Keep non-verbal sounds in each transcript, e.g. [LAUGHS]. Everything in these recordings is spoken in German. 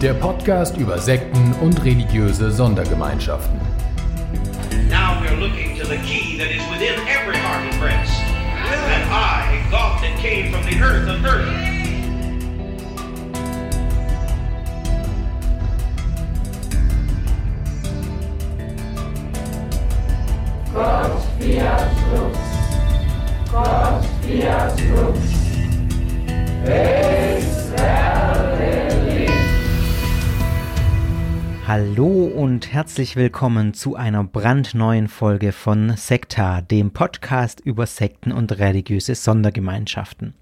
Der Podcast über Sekten und religiöse Sondergemeinschaften. Now we're looking to the key that is within every heart and breast. And I, God that came from the earth of earth. Hallo und herzlich willkommen zu einer brandneuen Folge von Sekta, dem Podcast über Sekten und religiöse Sondergemeinschaften.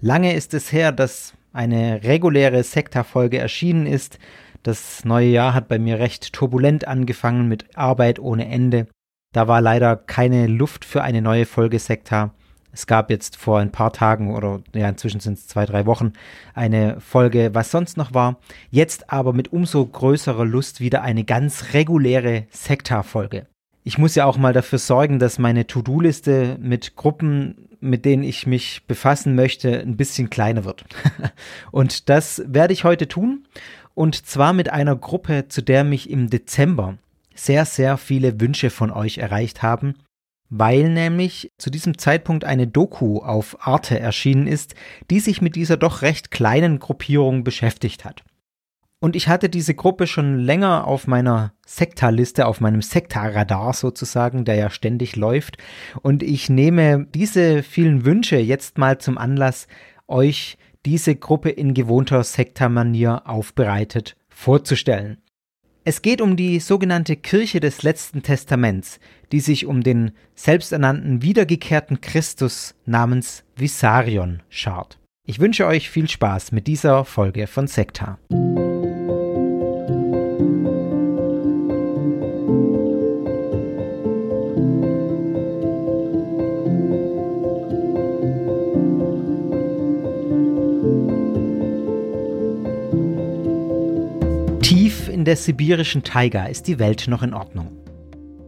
Lange ist es her, dass eine reguläre Sekta-Folge erschienen ist. Das neue Jahr hat bei mir recht turbulent angefangen mit Arbeit ohne Ende. Da war leider keine Luft für eine neue Folge Sekta. Es gab jetzt vor ein paar Tagen oder ja, inzwischen sind es zwei, drei Wochen eine Folge, was sonst noch war. Jetzt aber mit umso größerer Lust wieder eine ganz reguläre Sekta-Folge. Ich muss ja auch mal dafür sorgen, dass meine To-Do-Liste mit Gruppen, mit denen ich mich befassen möchte, ein bisschen kleiner wird. [LAUGHS] Und das werde ich heute tun. Und zwar mit einer Gruppe, zu der mich im Dezember sehr, sehr viele Wünsche von euch erreicht haben weil nämlich zu diesem Zeitpunkt eine Doku auf Arte erschienen ist, die sich mit dieser doch recht kleinen Gruppierung beschäftigt hat. Und ich hatte diese Gruppe schon länger auf meiner Sektarliste, auf meinem Sektarradar sozusagen, der ja ständig läuft. Und ich nehme diese vielen Wünsche jetzt mal zum Anlass, euch diese Gruppe in gewohnter Sektarmanier aufbereitet vorzustellen. Es geht um die sogenannte Kirche des letzten Testaments, die sich um den selbsternannten wiedergekehrten Christus namens Visarion schart. Ich wünsche euch viel Spaß mit dieser Folge von Sekta. Der sibirischen Taiga ist die Welt noch in Ordnung.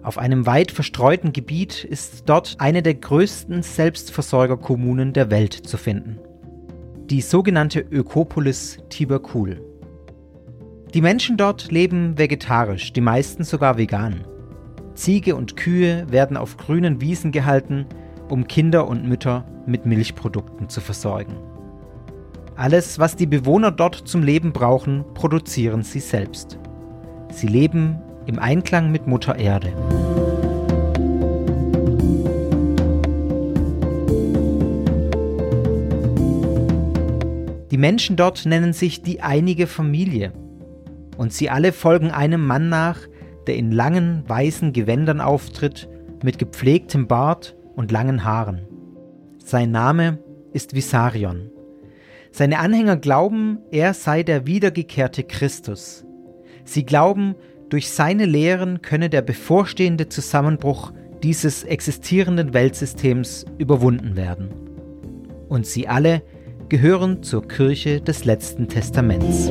Auf einem weit verstreuten Gebiet ist dort eine der größten Selbstversorgerkommunen der Welt zu finden. Die sogenannte Ökopolis Tiberkul. Die Menschen dort leben vegetarisch, die meisten sogar vegan. Ziege und Kühe werden auf grünen Wiesen gehalten, um Kinder und Mütter mit Milchprodukten zu versorgen. Alles, was die Bewohner dort zum Leben brauchen, produzieren sie selbst. Sie leben im Einklang mit Mutter Erde. Die Menschen dort nennen sich die einige Familie. Und sie alle folgen einem Mann nach, der in langen, weißen Gewändern auftritt, mit gepflegtem Bart und langen Haaren. Sein Name ist Visarion. Seine Anhänger glauben, er sei der wiedergekehrte Christus. Sie glauben, durch seine Lehren könne der bevorstehende Zusammenbruch dieses existierenden Weltsystems überwunden werden. Und sie alle gehören zur Kirche des letzten Testaments.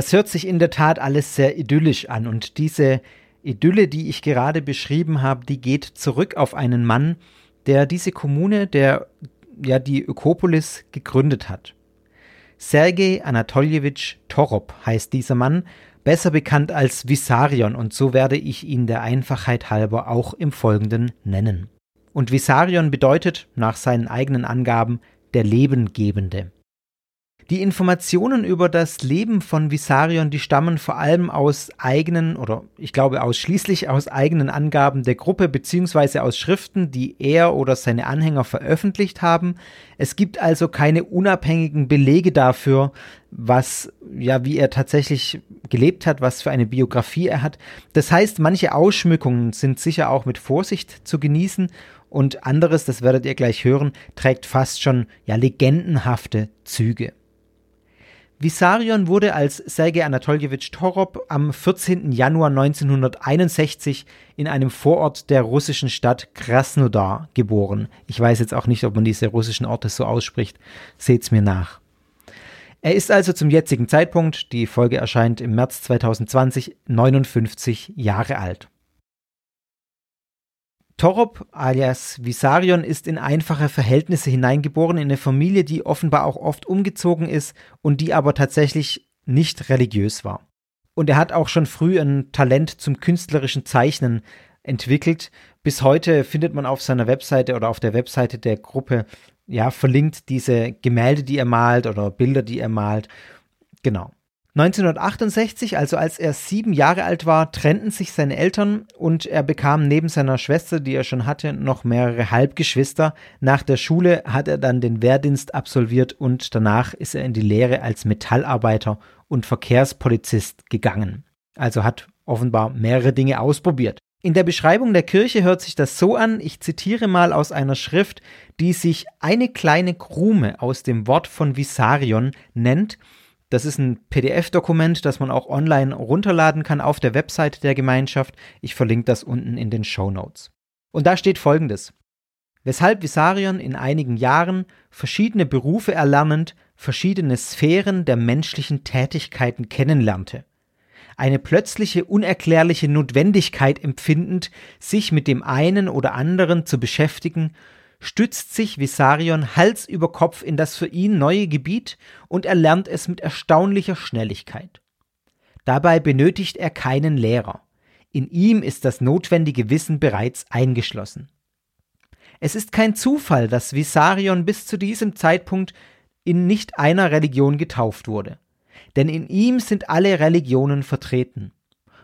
Das hört sich in der Tat alles sehr idyllisch an und diese Idylle, die ich gerade beschrieben habe, die geht zurück auf einen Mann, der diese Kommune, der ja die Ökopolis gegründet hat. Sergei Anatoljewitsch Torop heißt dieser Mann, besser bekannt als Vissarion und so werde ich ihn der Einfachheit halber auch im Folgenden nennen. Und Vissarion bedeutet nach seinen eigenen Angaben der Lebengebende. Die Informationen über das Leben von Visarion, die stammen vor allem aus eigenen oder ich glaube ausschließlich aus eigenen Angaben der Gruppe beziehungsweise aus Schriften, die er oder seine Anhänger veröffentlicht haben. Es gibt also keine unabhängigen Belege dafür, was, ja, wie er tatsächlich gelebt hat, was für eine Biografie er hat. Das heißt, manche Ausschmückungen sind sicher auch mit Vorsicht zu genießen und anderes, das werdet ihr gleich hören, trägt fast schon, ja, legendenhafte Züge. Vissarion wurde als Sergei Anatoljewitsch Torob am 14. Januar 1961 in einem Vorort der russischen Stadt Krasnodar geboren. Ich weiß jetzt auch nicht, ob man diese russischen Orte so ausspricht. Seht's mir nach. Er ist also zum jetzigen Zeitpunkt, die Folge erscheint im März 2020, 59 Jahre alt. Torop alias Visarion ist in einfache Verhältnisse hineingeboren, in eine Familie, die offenbar auch oft umgezogen ist und die aber tatsächlich nicht religiös war. Und er hat auch schon früh ein Talent zum künstlerischen Zeichnen entwickelt. Bis heute findet man auf seiner Webseite oder auf der Webseite der Gruppe ja verlinkt diese Gemälde, die er malt oder Bilder, die er malt. Genau. 1968, also als er sieben Jahre alt war, trennten sich seine Eltern und er bekam neben seiner Schwester, die er schon hatte, noch mehrere Halbgeschwister. Nach der Schule hat er dann den Wehrdienst absolviert und danach ist er in die Lehre als Metallarbeiter und Verkehrspolizist gegangen. Also hat offenbar mehrere Dinge ausprobiert. In der Beschreibung der Kirche hört sich das so an, ich zitiere mal aus einer Schrift, die sich eine kleine Krume aus dem Wort von Visarion nennt, das ist ein PDF-Dokument, das man auch online runterladen kann auf der Website der Gemeinschaft. Ich verlinke das unten in den Show Notes. Und da steht folgendes. Weshalb Visarion in einigen Jahren verschiedene Berufe erlernend verschiedene Sphären der menschlichen Tätigkeiten kennenlernte. Eine plötzliche unerklärliche Notwendigkeit empfindend, sich mit dem einen oder anderen zu beschäftigen stützt sich Visarion Hals über Kopf in das für ihn neue Gebiet und erlernt es mit erstaunlicher Schnelligkeit. Dabei benötigt er keinen Lehrer. In ihm ist das notwendige Wissen bereits eingeschlossen. Es ist kein Zufall, dass Visarion bis zu diesem Zeitpunkt in nicht einer Religion getauft wurde. Denn in ihm sind alle Religionen vertreten.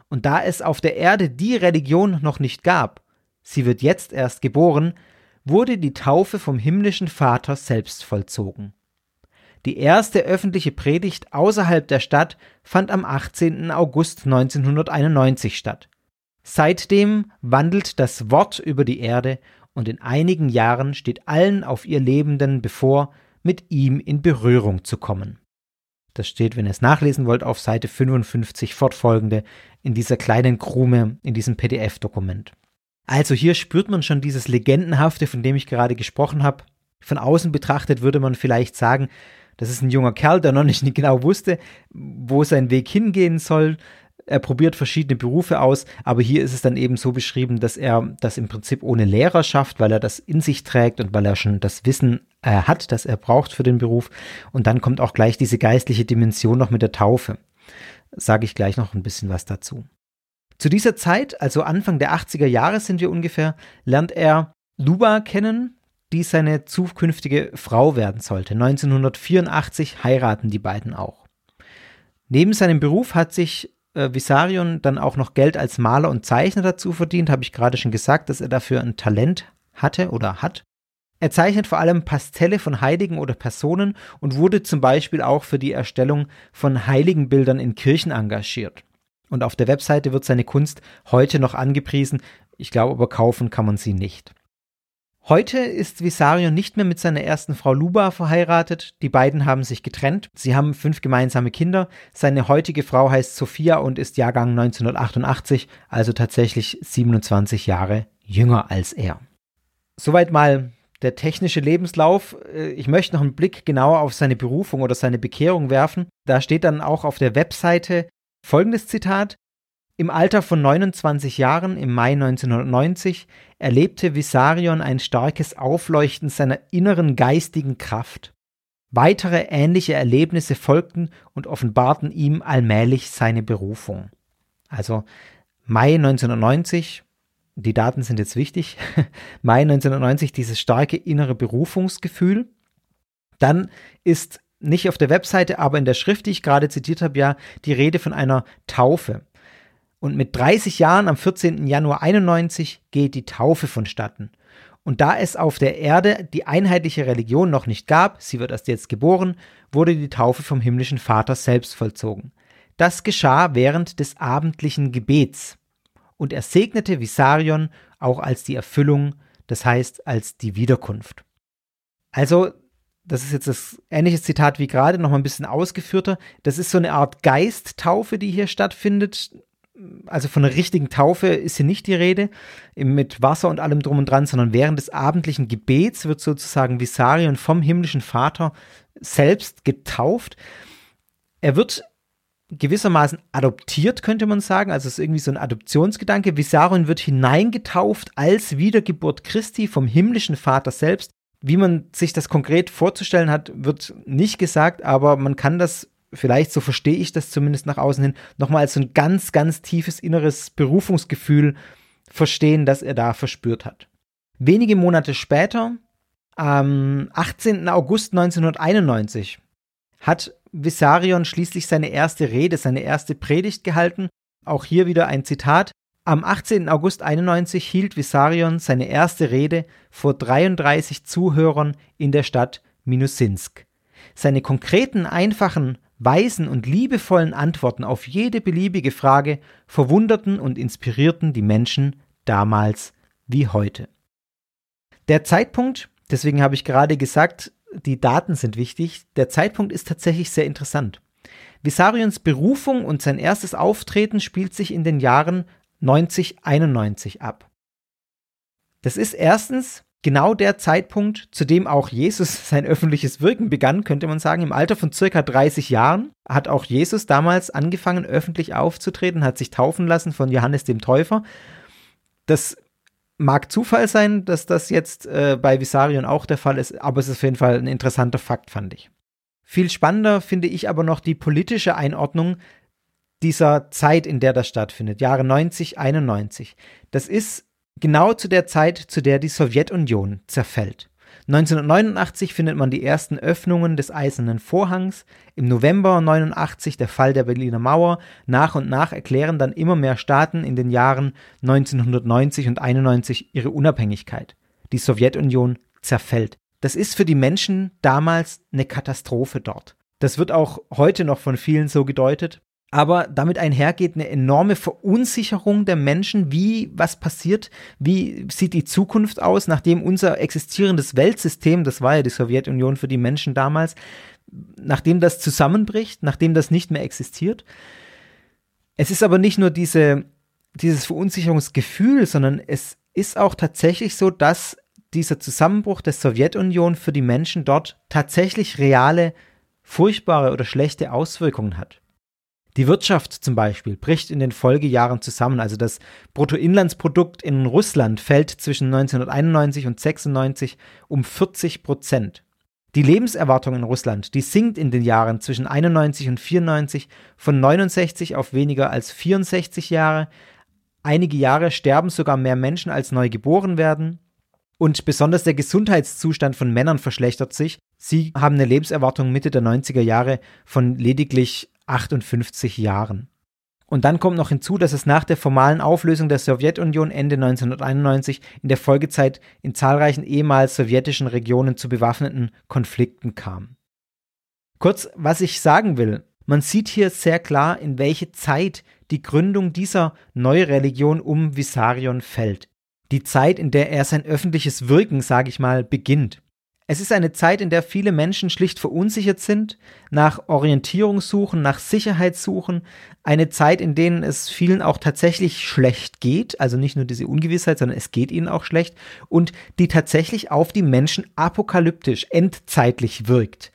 Und da es auf der Erde die Religion noch nicht gab, sie wird jetzt erst geboren, wurde die Taufe vom himmlischen Vater selbst vollzogen. Die erste öffentliche Predigt außerhalb der Stadt fand am 18. August 1991 statt. Seitdem wandelt das Wort über die Erde und in einigen Jahren steht allen auf ihr Lebenden bevor, mit ihm in Berührung zu kommen. Das steht, wenn ihr es nachlesen wollt, auf Seite 55 fortfolgende in dieser kleinen Krume in diesem PDF-Dokument. Also hier spürt man schon dieses Legendenhafte, von dem ich gerade gesprochen habe. Von außen betrachtet würde man vielleicht sagen, das ist ein junger Kerl, der noch nicht [LAUGHS] genau wusste, wo sein Weg hingehen soll. Er probiert verschiedene Berufe aus, aber hier ist es dann eben so beschrieben, dass er das im Prinzip ohne Lehrer schafft, weil er das in sich trägt und weil er schon das Wissen äh, hat, das er braucht für den Beruf. Und dann kommt auch gleich diese geistliche Dimension noch mit der Taufe. Sage ich gleich noch ein bisschen was dazu. Zu dieser Zeit, also Anfang der 80er Jahre sind wir ungefähr, lernt er Luba kennen, die seine zukünftige Frau werden sollte. 1984 heiraten die beiden auch. Neben seinem Beruf hat sich äh, Visarion dann auch noch Geld als Maler und Zeichner dazu verdient, habe ich gerade schon gesagt, dass er dafür ein Talent hatte oder hat. Er zeichnet vor allem Pastelle von Heiligen oder Personen und wurde zum Beispiel auch für die Erstellung von Heiligenbildern in Kirchen engagiert. Und auf der Webseite wird seine Kunst heute noch angepriesen. Ich glaube aber kaufen kann man sie nicht. Heute ist Visario nicht mehr mit seiner ersten Frau Luba verheiratet. Die beiden haben sich getrennt. Sie haben fünf gemeinsame Kinder. Seine heutige Frau heißt Sophia und ist Jahrgang 1988, also tatsächlich 27 Jahre jünger als er. Soweit mal der technische Lebenslauf. Äh, ich möchte noch einen Blick genauer auf seine Berufung oder seine Bekehrung werfen. Da steht dann auch auf der Webseite, Folgendes Zitat Im Alter von 29 Jahren im Mai 1990 erlebte Visarion ein starkes Aufleuchten seiner inneren geistigen Kraft. Weitere ähnliche Erlebnisse folgten und offenbarten ihm allmählich seine Berufung. Also Mai 1990, die Daten sind jetzt wichtig, [LAUGHS] Mai 1990 dieses starke innere Berufungsgefühl. Dann ist nicht auf der Webseite, aber in der Schrift, die ich gerade zitiert habe, ja die Rede von einer Taufe. Und mit 30 Jahren am 14. Januar 91 geht die Taufe vonstatten. Und da es auf der Erde die einheitliche Religion noch nicht gab, sie wird erst jetzt geboren, wurde die Taufe vom himmlischen Vater selbst vollzogen. Das geschah während des abendlichen Gebets. Und er segnete Visarion auch als die Erfüllung, das heißt als die Wiederkunft. Also, das ist jetzt das ähnliche Zitat wie gerade, noch mal ein bisschen ausgeführter. Das ist so eine Art Geisttaufe, die hier stattfindet also von einer richtigen Taufe ist hier nicht die Rede, mit Wasser und allem drum und dran, sondern während des abendlichen Gebets wird sozusagen Visarion vom himmlischen Vater selbst getauft. Er wird gewissermaßen adoptiert, könnte man sagen. Also es ist irgendwie so ein Adoptionsgedanke. Visarion wird hineingetauft als Wiedergeburt Christi vom himmlischen Vater selbst. Wie man sich das konkret vorzustellen hat, wird nicht gesagt, aber man kann das vielleicht, so verstehe ich das zumindest nach außen hin, nochmal als so ein ganz, ganz tiefes inneres Berufungsgefühl verstehen, das er da verspürt hat. Wenige Monate später, am 18. August 1991, hat Vissarion schließlich seine erste Rede, seine erste Predigt gehalten. Auch hier wieder ein Zitat. Am 18. August 91 hielt Vissarion seine erste Rede vor 33 Zuhörern in der Stadt Minusinsk. Seine konkreten, einfachen weisen und liebevollen Antworten auf jede beliebige Frage verwunderten und inspirierten die Menschen damals wie heute. Der Zeitpunkt, deswegen habe ich gerade gesagt, die Daten sind wichtig, der Zeitpunkt ist tatsächlich sehr interessant. Visarions Berufung und sein erstes Auftreten spielt sich in den Jahren 9091 ab. Das ist erstens genau der Zeitpunkt, zu dem auch Jesus [LAUGHS] sein öffentliches Wirken begann, könnte man sagen. Im Alter von circa 30 Jahren hat auch Jesus damals angefangen, öffentlich aufzutreten, hat sich taufen lassen von Johannes dem Täufer. Das mag Zufall sein, dass das jetzt äh, bei Visarion auch der Fall ist, aber es ist auf jeden Fall ein interessanter Fakt, fand ich. Viel spannender finde ich aber noch die politische Einordnung dieser Zeit, in der das stattfindet, Jahre 90, 91. Das ist genau zu der Zeit, zu der die Sowjetunion zerfällt. 1989 findet man die ersten Öffnungen des Eisernen Vorhangs. Im November 89 der Fall der Berliner Mauer. Nach und nach erklären dann immer mehr Staaten in den Jahren 1990 und 91 ihre Unabhängigkeit. Die Sowjetunion zerfällt. Das ist für die Menschen damals eine Katastrophe dort. Das wird auch heute noch von vielen so gedeutet aber damit einhergeht eine enorme Verunsicherung der Menschen, wie was passiert, wie sieht die Zukunft aus, nachdem unser existierendes Weltsystem, das war ja die Sowjetunion für die Menschen damals, nachdem das zusammenbricht, nachdem das nicht mehr existiert. Es ist aber nicht nur diese, dieses Verunsicherungsgefühl, sondern es ist auch tatsächlich so, dass dieser Zusammenbruch der Sowjetunion für die Menschen dort tatsächlich reale, furchtbare oder schlechte Auswirkungen hat. Die Wirtschaft zum Beispiel bricht in den Folgejahren zusammen. Also das Bruttoinlandsprodukt in Russland fällt zwischen 1991 und 96 um 40 Prozent. Die Lebenserwartung in Russland, die sinkt in den Jahren zwischen 91 und 94 von 69 auf weniger als 64 Jahre. Einige Jahre sterben sogar mehr Menschen als neu geboren werden. Und besonders der Gesundheitszustand von Männern verschlechtert sich. Sie haben eine Lebenserwartung Mitte der 90er Jahre von lediglich 58 Jahren. Und dann kommt noch hinzu, dass es nach der formalen Auflösung der Sowjetunion Ende 1991 in der Folgezeit in zahlreichen ehemals sowjetischen Regionen zu bewaffneten Konflikten kam. Kurz, was ich sagen will, man sieht hier sehr klar, in welche Zeit die Gründung dieser Neureligion um Vissarion fällt. Die Zeit, in der er sein öffentliches Wirken, sage ich mal, beginnt. Es ist eine Zeit, in der viele Menschen schlicht verunsichert sind, nach Orientierung suchen, nach Sicherheit suchen, eine Zeit, in denen es vielen auch tatsächlich schlecht geht, also nicht nur diese Ungewissheit, sondern es geht ihnen auch schlecht und die tatsächlich auf die Menschen apokalyptisch, endzeitlich wirkt.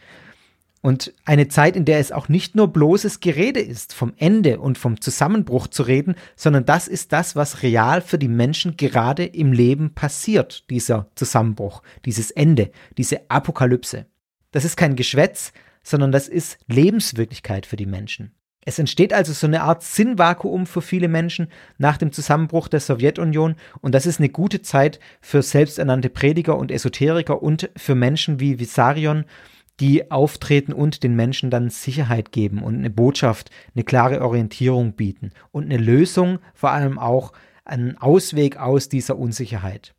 Und eine Zeit, in der es auch nicht nur bloßes Gerede ist, vom Ende und vom Zusammenbruch zu reden, sondern das ist das, was real für die Menschen gerade im Leben passiert, dieser Zusammenbruch, dieses Ende, diese Apokalypse. Das ist kein Geschwätz, sondern das ist Lebenswirklichkeit für die Menschen. Es entsteht also so eine Art Sinnvakuum für viele Menschen nach dem Zusammenbruch der Sowjetunion und das ist eine gute Zeit für selbsternannte Prediger und Esoteriker und für Menschen wie Visarion, die auftreten und den Menschen dann Sicherheit geben und eine Botschaft, eine klare Orientierung bieten und eine Lösung, vor allem auch einen Ausweg aus dieser Unsicherheit.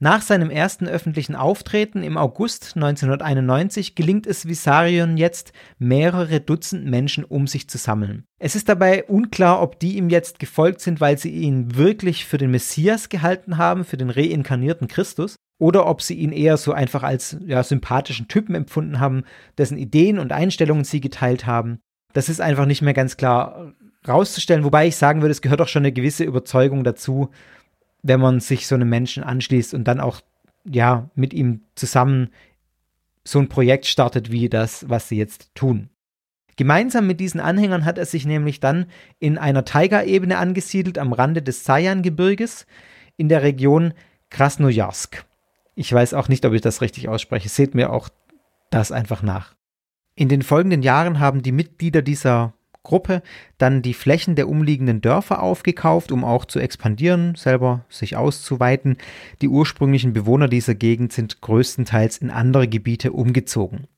Nach seinem ersten öffentlichen Auftreten im August 1991 gelingt es Visarion jetzt, mehrere Dutzend Menschen um sich zu sammeln. Es ist dabei unklar, ob die ihm jetzt gefolgt sind, weil sie ihn wirklich für den Messias gehalten haben, für den reinkarnierten Christus, oder ob sie ihn eher so einfach als ja, sympathischen Typen empfunden haben, dessen Ideen und Einstellungen sie geteilt haben. Das ist einfach nicht mehr ganz klar rauszustellen, wobei ich sagen würde, es gehört auch schon eine gewisse Überzeugung dazu, wenn man sich so einem Menschen anschließt und dann auch ja mit ihm zusammen so ein Projekt startet wie das, was sie jetzt tun. Gemeinsam mit diesen Anhängern hat er sich nämlich dann in einer Taiga-Ebene angesiedelt am Rande des Sayan-Gebirges in der Region Krasnojarsk. Ich weiß auch nicht, ob ich das richtig ausspreche. Seht mir auch das einfach nach. In den folgenden Jahren haben die Mitglieder dieser Gruppe dann die Flächen der umliegenden Dörfer aufgekauft, um auch zu expandieren, selber sich auszuweiten. Die ursprünglichen Bewohner dieser Gegend sind größtenteils in andere Gebiete umgezogen.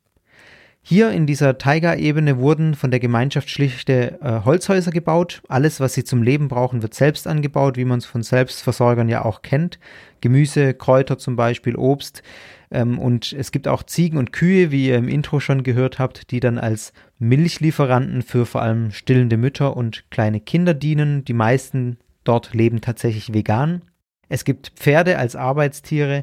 Hier in dieser Taiga-Ebene wurden von der Gemeinschaft schlichte äh, Holzhäuser gebaut. Alles, was sie zum Leben brauchen, wird selbst angebaut, wie man es von Selbstversorgern ja auch kennt. Gemüse, Kräuter zum Beispiel, Obst. Ähm, und es gibt auch Ziegen und Kühe, wie ihr im Intro schon gehört habt, die dann als Milchlieferanten für vor allem stillende Mütter und kleine Kinder dienen. Die meisten dort leben tatsächlich vegan. Es gibt Pferde als Arbeitstiere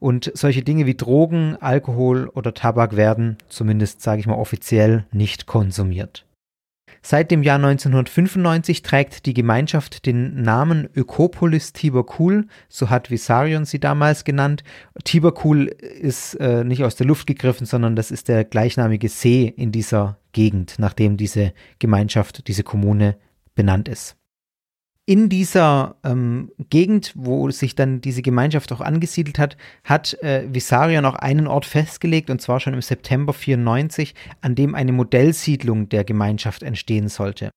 und solche Dinge wie Drogen, Alkohol oder Tabak werden, zumindest sage ich mal offiziell, nicht konsumiert. Seit dem Jahr 1995 trägt die Gemeinschaft den Namen Ökopolis Tiberkul, so hat Visarion sie damals genannt. Tiberkul ist äh, nicht aus der Luft gegriffen, sondern das ist der gleichnamige See in dieser Gegend, nachdem diese Gemeinschaft, diese Kommune benannt ist in dieser ähm, Gegend, wo sich dann diese Gemeinschaft auch angesiedelt hat, hat äh, Visaria noch einen Ort festgelegt, und zwar schon im September 94, an dem eine Modellsiedlung der Gemeinschaft entstehen sollte.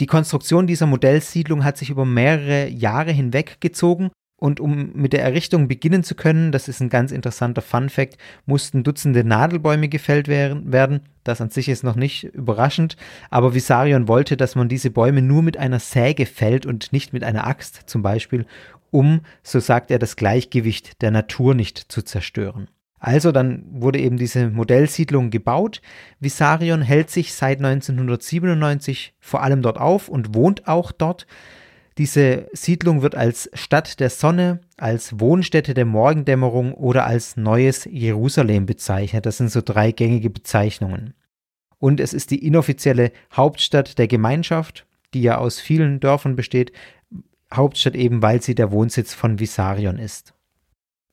Die Konstruktion dieser Modellsiedlung hat sich über mehrere Jahre hinweg gezogen und um mit der Errichtung beginnen zu können, das ist ein ganz interessanter Fun fact, mussten Dutzende Nadelbäume gefällt werden. Das an sich ist noch nicht überraschend, aber Visarion wollte, dass man diese Bäume nur mit einer Säge fällt und nicht mit einer Axt zum Beispiel, um, so sagt er, das Gleichgewicht der Natur nicht zu zerstören. Also dann wurde eben diese Modellsiedlung gebaut. Visarion hält sich seit 1997 vor allem dort auf und wohnt auch dort. Diese Siedlung wird als Stadt der Sonne, als Wohnstätte der Morgendämmerung oder als neues Jerusalem bezeichnet. Das sind so drei gängige Bezeichnungen. Und es ist die inoffizielle Hauptstadt der Gemeinschaft, die ja aus vielen Dörfern besteht. Hauptstadt eben, weil sie der Wohnsitz von Visarion ist.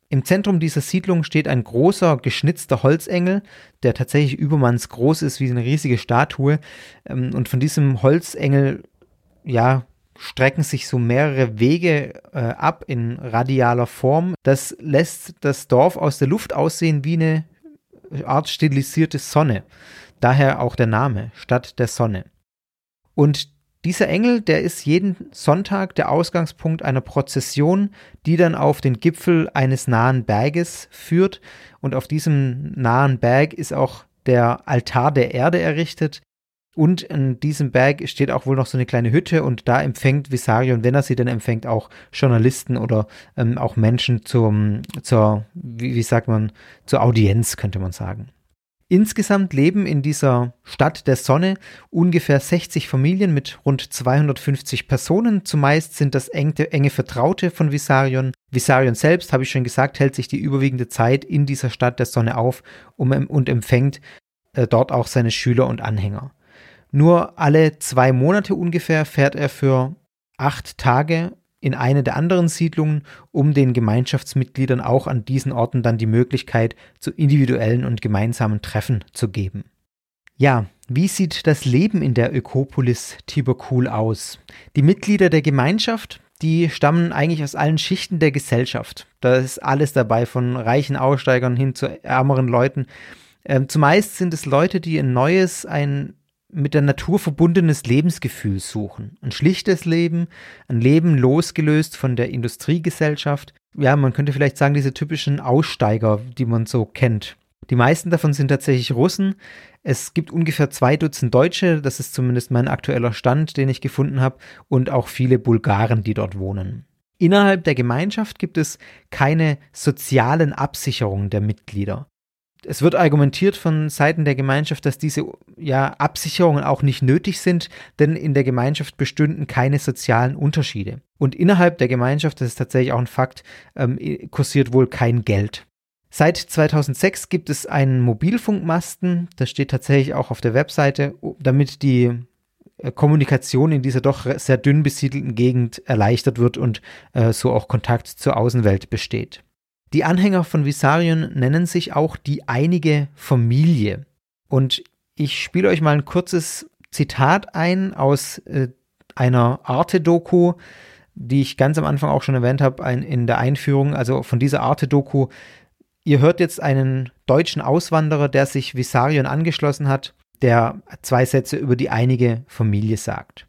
Im Zentrum dieser Siedlung steht ein großer geschnitzter Holzengel, der tatsächlich übermanns groß ist wie eine riesige Statue. Ähm, und von diesem Holzengel, ja, strecken sich so mehrere Wege äh, ab in radialer Form. Das lässt das Dorf aus der Luft aussehen wie eine Art stilisierte Sonne. Daher auch der Name, Stadt der Sonne. Und dieser Engel, der ist jeden Sonntag der Ausgangspunkt einer Prozession, die dann auf den Gipfel eines nahen Berges führt. Und auf diesem nahen Berg ist auch der Altar der Erde errichtet, und in diesem Berg steht auch wohl noch so eine kleine Hütte und da empfängt Visarion, wenn er sie denn empfängt, auch Journalisten oder ähm, auch Menschen zum, zur, wie, wie sagt man, zur Audienz, könnte man sagen. Insgesamt leben in dieser Stadt der Sonne ungefähr 60 Familien mit rund 250 Personen. Zumeist sind das enge, enge Vertraute von Visarion. Visarion selbst, habe ich schon gesagt, hält sich die überwiegende Zeit in dieser Stadt der Sonne auf und empfängt äh, dort auch seine Schüler und Anhänger. Nur alle zwei Monate ungefähr fährt er für acht Tage in eine der anderen Siedlungen, um den Gemeinschaftsmitgliedern auch an diesen Orten dann die Möglichkeit zu individuellen und gemeinsamen Treffen zu geben. Ja, wie sieht das Leben in der Ökopolis Tiberkul aus? Die Mitglieder der Gemeinschaft, die stammen eigentlich aus allen Schichten der Gesellschaft. Da ist alles dabei, von reichen Aussteigern hin zu ärmeren Leuten. Ähm, zumeist sind es Leute, die ein neues, ein mit der Natur verbundenes Lebensgefühl suchen. Ein schlichtes Leben, ein Leben losgelöst von der Industriegesellschaft. Ja, man könnte vielleicht sagen, diese typischen Aussteiger, die man so kennt. Die meisten davon sind tatsächlich Russen. Es gibt ungefähr zwei Dutzend Deutsche, das ist zumindest mein aktueller Stand, den ich gefunden habe, und auch viele Bulgaren, die dort wohnen. Innerhalb der Gemeinschaft gibt es keine sozialen Absicherungen der Mitglieder. Es wird argumentiert von Seiten der Gemeinschaft, dass diese ja, Absicherungen auch nicht nötig sind, denn in der Gemeinschaft bestünden keine sozialen Unterschiede. Und innerhalb der Gemeinschaft, das ist tatsächlich auch ein Fakt, ähm, kursiert wohl kein Geld. Seit 2006 gibt es einen Mobilfunkmasten, das steht tatsächlich auch auf der Webseite, damit die äh, Kommunikation in dieser doch sehr dünn besiedelten Gegend erleichtert wird und äh, so auch Kontakt zur Außenwelt besteht. Die Anhänger von Visarion nennen sich auch die einige Familie. Und ich spiele euch mal ein kurzes Zitat ein aus äh, einer Arte-Doku, die ich ganz am Anfang auch schon erwähnt habe in der Einführung. Also von dieser Arte-Doku. Ihr hört jetzt einen deutschen Auswanderer, der sich Visarion angeschlossen hat, der zwei Sätze über die einige Familie sagt.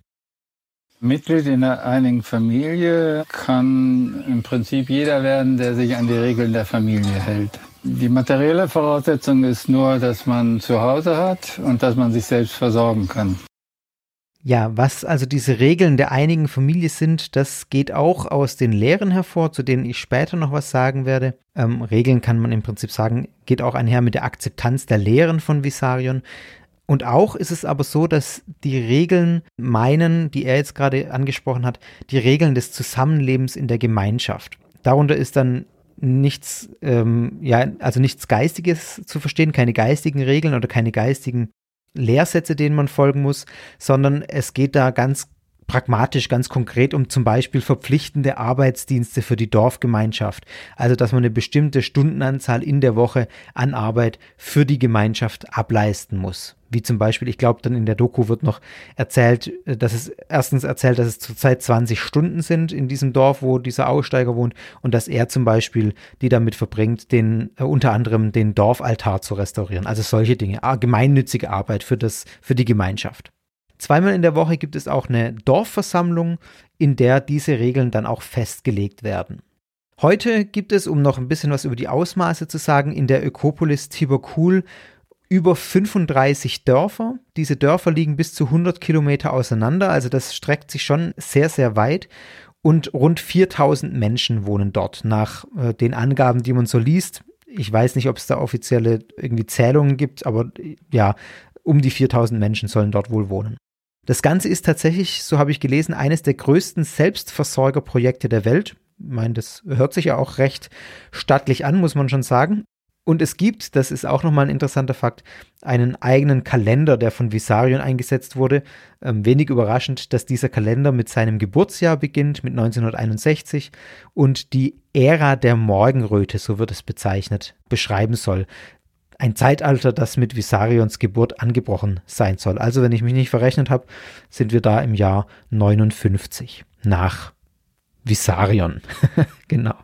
Mitglied in einer einigen Familie kann im Prinzip jeder werden, der sich an die Regeln der Familie hält. Die materielle Voraussetzung ist nur, dass man zu Hause hat und dass man sich selbst versorgen kann. Ja, was also diese Regeln der einigen Familie sind, das geht auch aus den Lehren hervor, zu denen ich später noch was sagen werde. Ähm, Regeln kann man im Prinzip sagen, geht auch einher mit der Akzeptanz der Lehren von Visarion. Und auch ist es aber so, dass die Regeln meinen, die er jetzt gerade angesprochen hat, die Regeln des Zusammenlebens in der Gemeinschaft. Darunter ist dann nichts, ähm, ja, also nichts Geistiges zu verstehen, keine geistigen Regeln oder keine geistigen Lehrsätze, denen man folgen muss, sondern es geht da ganz pragmatisch, ganz konkret um zum Beispiel verpflichtende Arbeitsdienste für die Dorfgemeinschaft. Also, dass man eine bestimmte Stundenanzahl in der Woche an Arbeit für die Gemeinschaft ableisten muss wie zum Beispiel, ich glaube, dann in der Doku wird noch erzählt, äh, dass es erstens erzählt, dass es zurzeit 20 Stunden sind in diesem Dorf, wo dieser Aussteiger wohnt und dass er zum Beispiel die damit verbringt, den äh, unter anderem den Dorfaltar zu restaurieren. Also solche Dinge, gemeinnützige Arbeit für das für die Gemeinschaft. Zweimal in der Woche gibt es auch eine Dorfversammlung, in der diese Regeln dann auch festgelegt werden. Heute gibt es, um noch ein bisschen was über die Ausmaße zu sagen, in der Ökopolis Tiberkul über 35 Dörfer. Diese Dörfer liegen bis zu 100 Kilometer auseinander, also das streckt sich schon sehr, sehr weit. Und rund 4000 Menschen wohnen dort, nach äh, den Angaben, die man so liest. Ich weiß nicht, ob es da offizielle irgendwie Zählungen gibt, aber ja, um die 4000 Menschen sollen dort wohl wohnen. Das Ganze ist tatsächlich, so habe ich gelesen, eines der größten Selbstversorgerprojekte der Welt. Ich meine, das hört sich ja auch recht stattlich an, muss man schon sagen. Und es gibt, das ist auch nochmal ein interessanter Fakt, einen eigenen Kalender, der von Visarion eingesetzt wurde. Ähm, wenig überraschend, dass dieser Kalender mit seinem Geburtsjahr beginnt, mit 1961, und die Ära der Morgenröte, so wird es bezeichnet, beschreiben soll. Ein Zeitalter, das mit Visarions Geburt angebrochen sein soll. Also, wenn ich mich nicht verrechnet habe, sind wir da im Jahr 59 nach Visarion. [LAUGHS] genau.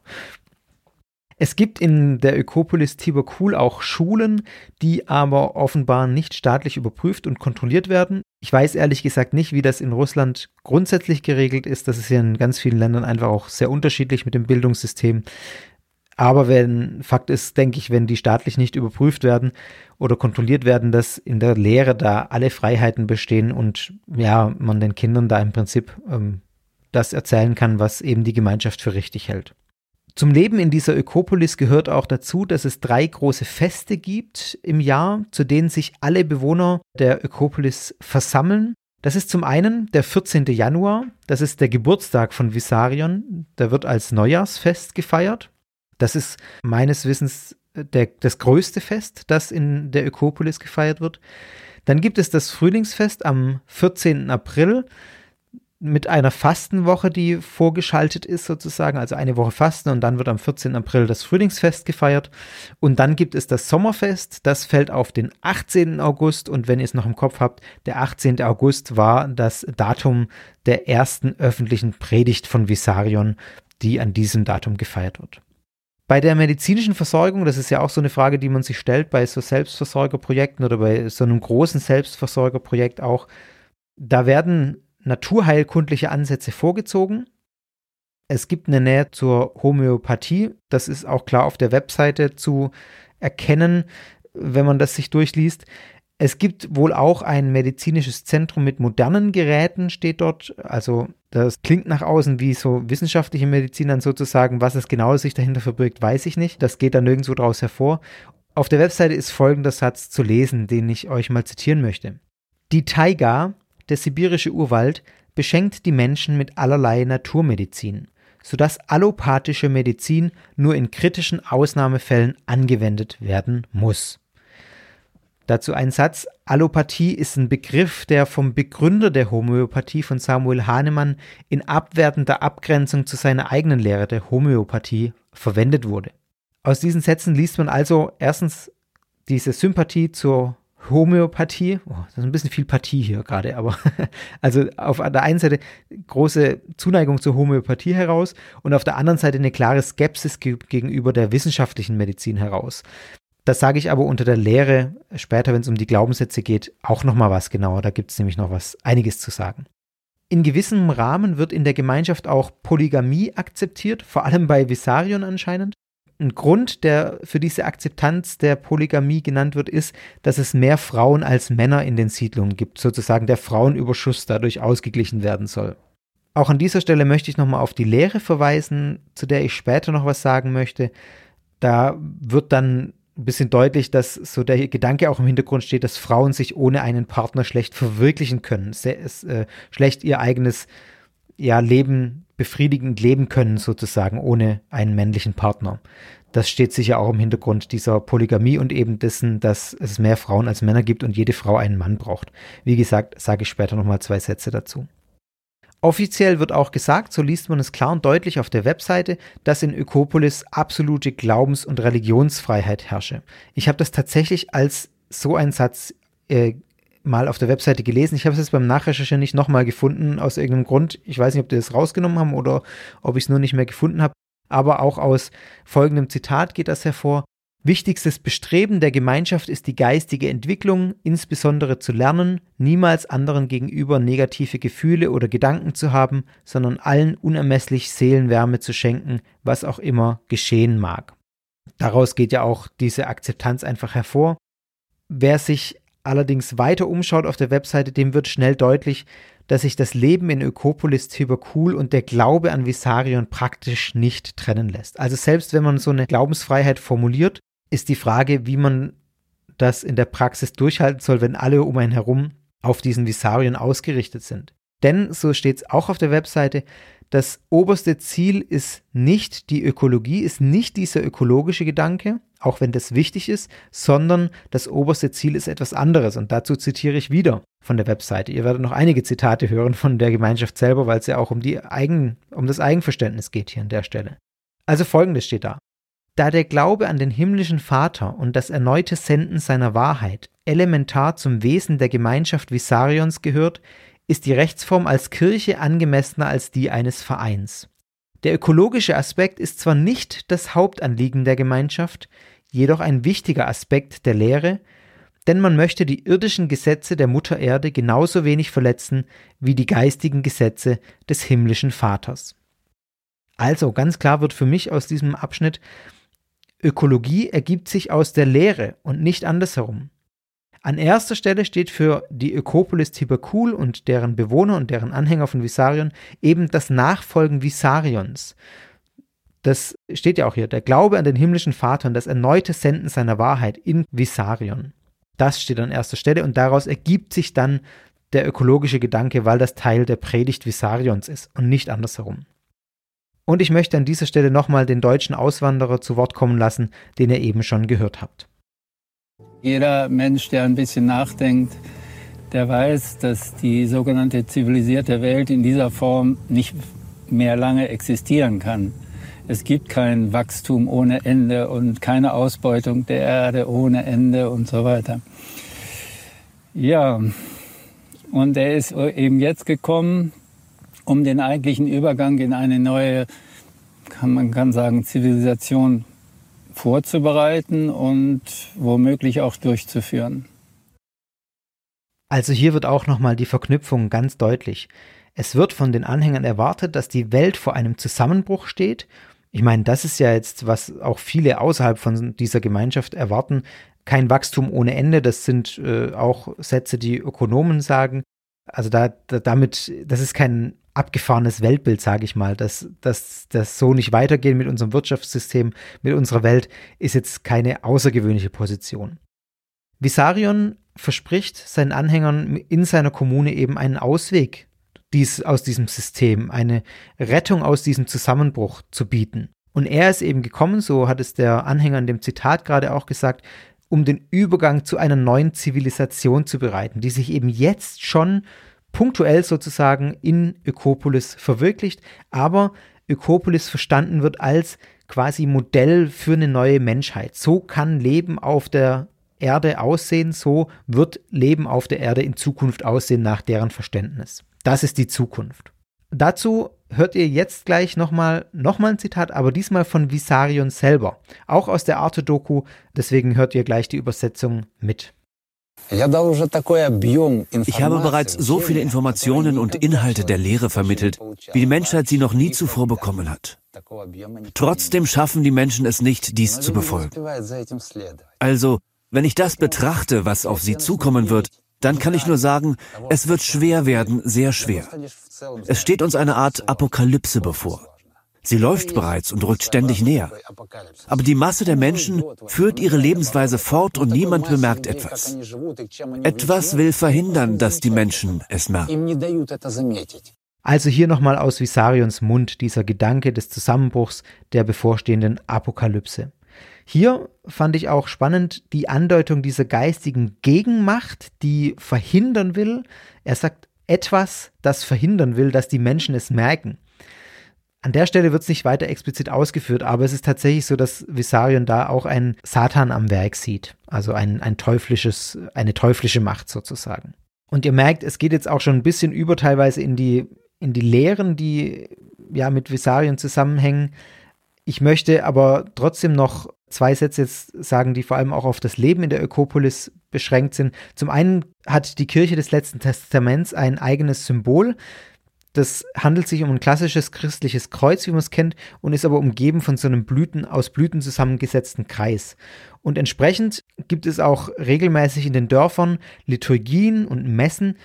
Es gibt in der Ökopolis Tiberkul auch Schulen, die aber offenbar nicht staatlich überprüft und kontrolliert werden. Ich weiß ehrlich gesagt nicht, wie das in Russland grundsätzlich geregelt ist. Das ist ja in ganz vielen Ländern einfach auch sehr unterschiedlich mit dem Bildungssystem. Aber wenn, Fakt ist, denke ich, wenn die staatlich nicht überprüft werden oder kontrolliert werden, dass in der Lehre da alle Freiheiten bestehen und ja, man den Kindern da im Prinzip ähm, das erzählen kann, was eben die Gemeinschaft für richtig hält. Zum Leben in dieser Ökopolis gehört auch dazu, dass es drei große Feste gibt im Jahr, zu denen sich alle Bewohner der Ökopolis versammeln. Das ist zum einen der 14. Januar, das ist der Geburtstag von Visarion, der wird als Neujahrsfest gefeiert. Das ist meines Wissens der, das größte Fest, das in der Ökopolis gefeiert wird. Dann gibt es das Frühlingsfest am 14. April mit einer Fastenwoche, die vorgeschaltet ist sozusagen, also eine Woche Fasten und dann wird am 14. April das Frühlingsfest gefeiert und dann gibt es das Sommerfest, das fällt auf den 18. August und wenn ihr es noch im Kopf habt, der 18. August war das Datum der ersten öffentlichen Predigt von Visarion, die an diesem Datum gefeiert wird. Bei der medizinischen Versorgung, das ist ja auch so eine Frage, die man sich stellt bei so Selbstversorgerprojekten oder bei so einem großen Selbstversorgerprojekt auch, da werden naturheilkundliche Ansätze vorgezogen. Es gibt eine Nähe zur Homöopathie, das ist auch klar auf der Webseite zu erkennen. wenn man das sich durchliest. Es gibt wohl auch ein medizinisches Zentrum mit modernen Geräten, steht dort. Also das klingt nach außen wie so wissenschaftliche Medizin dann sozusagen. Was es genau sich dahinter verbirgt, weiß ich nicht. Das geht da nirgendwo draus hervor. Auf der Webseite ist folgender Satz zu lesen, den ich euch mal zitieren möchte. Die Taiga, der sibirische Urwald, beschenkt die Menschen mit allerlei Naturmedizin, sodass allopathische Medizin nur in kritischen Ausnahmefällen angewendet werden muss. Dazu ein Satz. Allopathie ist ein Begriff, der vom Begründer der Homöopathie von Samuel Hahnemann in abwertender Abgrenzung zu seiner eigenen Lehre der Homöopathie verwendet wurde. Aus diesen Sätzen liest man also erstens diese Sympathie zur Homöopathie, oh, das ist ein bisschen viel Partie hier gerade, aber [LAUGHS] also auf der einen Seite große Zuneigung zur Homöopathie heraus und auf der anderen Seite eine klare Skepsis gegenüber der wissenschaftlichen Medizin heraus. Das sage ich aber unter der Lehre später, wenn es um die Glaubenssätze geht, auch nochmal was genauer. Da gibt es nämlich noch was, einiges zu sagen. In gewissem Rahmen wird in der Gemeinschaft auch Polygamie akzeptiert, vor allem bei Visarion anscheinend. Ein Grund, der für diese Akzeptanz der Polygamie genannt wird, ist, dass es mehr Frauen als Männer in den Siedlungen gibt, sozusagen der Frauenüberschuss dadurch ausgeglichen werden soll. Auch an dieser Stelle möchte ich nochmal auf die Lehre verweisen, zu der ich später noch was sagen möchte. Da wird dann ein bisschen deutlich, dass so der Gedanke auch im Hintergrund steht, dass Frauen sich ohne einen Partner schlecht verwirklichen können, sehr, äh, schlecht ihr eigenes ja, Leben befriedigend leben können, sozusagen, ohne einen männlichen Partner. Das steht sicher auch im Hintergrund dieser Polygamie und eben dessen, dass es mehr Frauen als Männer gibt und jede Frau einen Mann braucht. Wie gesagt, sage ich später nochmal zwei Sätze dazu. Offiziell wird auch gesagt, so liest man es klar und deutlich auf der Webseite, dass in Ökopolis absolute Glaubens- und Religionsfreiheit herrsche. Ich habe das tatsächlich als so einen Satz äh, mal auf der Webseite gelesen. Ich habe es jetzt beim Nachrecherchieren nicht nochmal gefunden, aus irgendeinem Grund. Ich weiß nicht, ob die das rausgenommen haben oder ob ich es nur nicht mehr gefunden habe. Aber auch aus folgendem Zitat geht das hervor. Wichtigstes Bestreben der Gemeinschaft ist die geistige Entwicklung, insbesondere zu lernen, niemals anderen gegenüber negative Gefühle oder Gedanken zu haben, sondern allen unermesslich Seelenwärme zu schenken, was auch immer geschehen mag. Daraus geht ja auch diese Akzeptanz einfach hervor. Wer sich allerdings weiter umschaut auf der Webseite, dem wird schnell deutlich, dass sich das Leben in Ökopolis Tibakul und der Glaube an Visarion praktisch nicht trennen lässt. Also selbst wenn man so eine Glaubensfreiheit formuliert, ist die Frage, wie man das in der Praxis durchhalten soll, wenn alle um einen herum auf diesen Visarien ausgerichtet sind. Denn, so steht es auch auf der Webseite, das oberste Ziel ist nicht die Ökologie, ist nicht dieser ökologische Gedanke, auch wenn das wichtig ist, sondern das oberste Ziel ist etwas anderes. Und dazu zitiere ich wieder von der Webseite. Ihr werdet noch einige Zitate hören von der Gemeinschaft selber, weil es ja auch um, die Eigen, um das Eigenverständnis geht hier an der Stelle. Also folgendes steht da. Da der Glaube an den himmlischen Vater und das erneute Senden seiner Wahrheit elementar zum Wesen der Gemeinschaft Visarions gehört, ist die Rechtsform als Kirche angemessener als die eines Vereins. Der ökologische Aspekt ist zwar nicht das Hauptanliegen der Gemeinschaft, jedoch ein wichtiger Aspekt der Lehre, denn man möchte die irdischen Gesetze der Mutter Erde genauso wenig verletzen wie die geistigen Gesetze des himmlischen Vaters. Also ganz klar wird für mich aus diesem Abschnitt, Ökologie ergibt sich aus der Lehre und nicht andersherum. An erster Stelle steht für die Ökopolis Tiberkul und deren Bewohner und deren Anhänger von Visarion eben das Nachfolgen Visarions. Das steht ja auch hier, der Glaube an den himmlischen Vater und das erneute Senden seiner Wahrheit in Visarion. Das steht an erster Stelle und daraus ergibt sich dann der ökologische Gedanke, weil das Teil der Predigt Visarions ist und nicht andersherum. Und ich möchte an dieser Stelle nochmal den deutschen Auswanderer zu Wort kommen lassen, den ihr eben schon gehört habt. Jeder Mensch, der ein bisschen nachdenkt, der weiß, dass die sogenannte zivilisierte Welt in dieser Form nicht mehr lange existieren kann. Es gibt kein Wachstum ohne Ende und keine Ausbeutung der Erde ohne Ende und so weiter. Ja, und er ist eben jetzt gekommen, um den eigentlichen Übergang in eine neue, kann man kann sagen, Zivilisation vorzubereiten und womöglich auch durchzuführen. Also hier wird auch nochmal die Verknüpfung ganz deutlich. Es wird von den Anhängern erwartet, dass die Welt vor einem Zusammenbruch steht Ich meine, das ist ja jetzt, was auch viele außerhalb von dieser Gemeinschaft erwarten. Kein Wachstum ohne Ende, das sind äh, auch Sätze, die Ökonomen sagen. Also da, da, damit, das ist kein abgefahrenes Weltbild, sage ich mal. Dass das so nicht weitergehen mit unserem Wirtschaftssystem, mit unserer Welt, ist jetzt keine außergewöhnliche Position. Visarion verspricht seinen Anhängern in seiner Kommune eben einen Ausweg dies, aus diesem System, eine Rettung aus diesem Zusammenbruch zu bieten. Und er ist eben gekommen, so hat es der Anhänger in dem Zitat gerade auch gesagt, um den Übergang zu einer neuen Zivilisation zu bereiten, die sich eben jetzt schon punktuell sozusagen in Ökopolis verwirklicht, aber Ökopolis verstanden wird als quasi Modell für eine neue Menschheit. So kann Leben auf der Erde aussehen, so wird Leben auf der Erde in Zukunft aussehen nach deren Verständnis. Das ist die Zukunft. Dazu hört ihr jetzt gleich nochmal noch mal ein Zitat, aber diesmal von Visarion selber, auch aus der Arte-Doku, deswegen hört ihr gleich die Übersetzung mit. Ich habe bereits so viele Informationen und Inhalte der Lehre vermittelt, wie die Menschheit sie noch nie zuvor bekommen hat. Trotzdem schaffen die Menschen es nicht, dies zu befolgen. Also, wenn ich das betrachte, was auf sie zukommen wird, dann kann ich nur sagen, es wird schwer werden, sehr schwer. Es steht uns eine Art Apokalypse bevor. Sie läuft bereits und rückt ständig näher. Aber die Masse der Menschen führt ihre Lebensweise fort und niemand bemerkt etwas. Etwas will verhindern, dass die Menschen es merken. Also hier nochmal aus Visarions Mund dieser Gedanke des Zusammenbruchs der bevorstehenden Apokalypse. Hier fand ich auch spannend die Andeutung dieser geistigen Gegenmacht, die verhindern will. Er sagt etwas, das verhindern will, dass die Menschen es merken. An der Stelle wird es nicht weiter explizit ausgeführt, aber es ist tatsächlich so, dass Visarion da auch einen Satan am Werk sieht. Also ein, ein teuflisches, eine teuflische Macht sozusagen. Und ihr merkt, es geht jetzt auch schon ein bisschen über teilweise in die, in die Lehren, die ja mit Visarion zusammenhängen. Ich möchte aber trotzdem noch zwei Sätze jetzt sagen, die vor allem auch auf das Leben in der Ökopolis beschränkt sind. Zum einen hat die Kirche des letzten Testaments ein eigenes Symbol. Das handelt sich um ein klassisches christliches Kreuz, wie man es kennt, und ist aber umgeben von so einem Blüten, aus Blüten zusammengesetzten Kreis. Und entsprechend gibt es auch regelmäßig in den Dörfern Liturgien und Messen,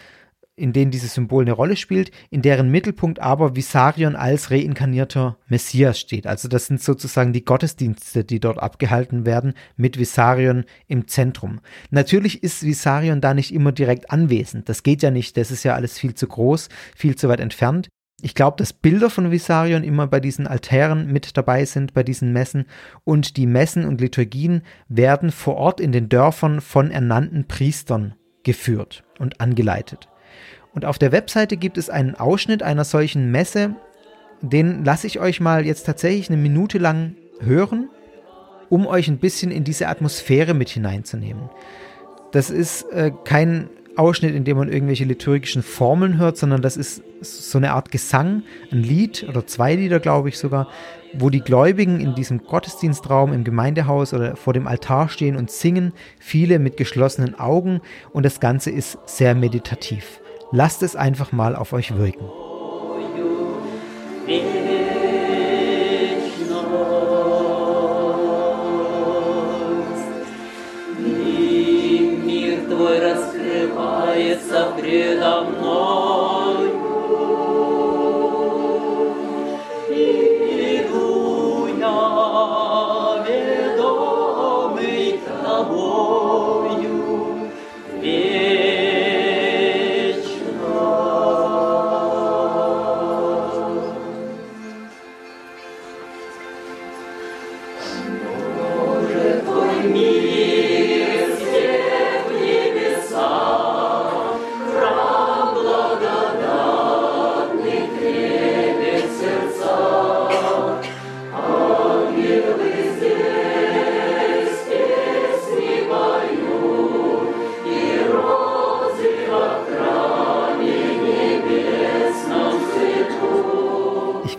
in denen dieses Symbol eine Rolle spielt, in deren Mittelpunkt aber Visarion als reinkarnierter Messias steht. Also das sind sozusagen die Gottesdienste, die dort abgehalten werden, mit Visarion im Zentrum. Natürlich ist Visarion da nicht immer direkt anwesend. Das geht ja nicht, das ist ja alles viel zu groß, viel zu weit entfernt. Ich glaube, dass Bilder von Visarion immer bei diesen Altären mit dabei sind, bei diesen Messen. Und die Messen und Liturgien werden vor Ort in den Dörfern von ernannten Priestern geführt und angeleitet. Und auf der Webseite gibt es einen Ausschnitt einer solchen Messe. Den lasse ich euch mal jetzt tatsächlich eine Minute lang hören, um euch ein bisschen in diese Atmosphäre mit hineinzunehmen. Das ist äh, kein Ausschnitt, in dem man irgendwelche liturgischen Formeln hört, sondern das ist so eine Art Gesang, ein Lied oder zwei Lieder, glaube ich sogar, wo die Gläubigen in diesem Gottesdienstraum im Gemeindehaus oder vor dem Altar stehen und singen, viele mit geschlossenen Augen und das Ganze ist sehr meditativ. Lasst es einfach mal auf euch wirken.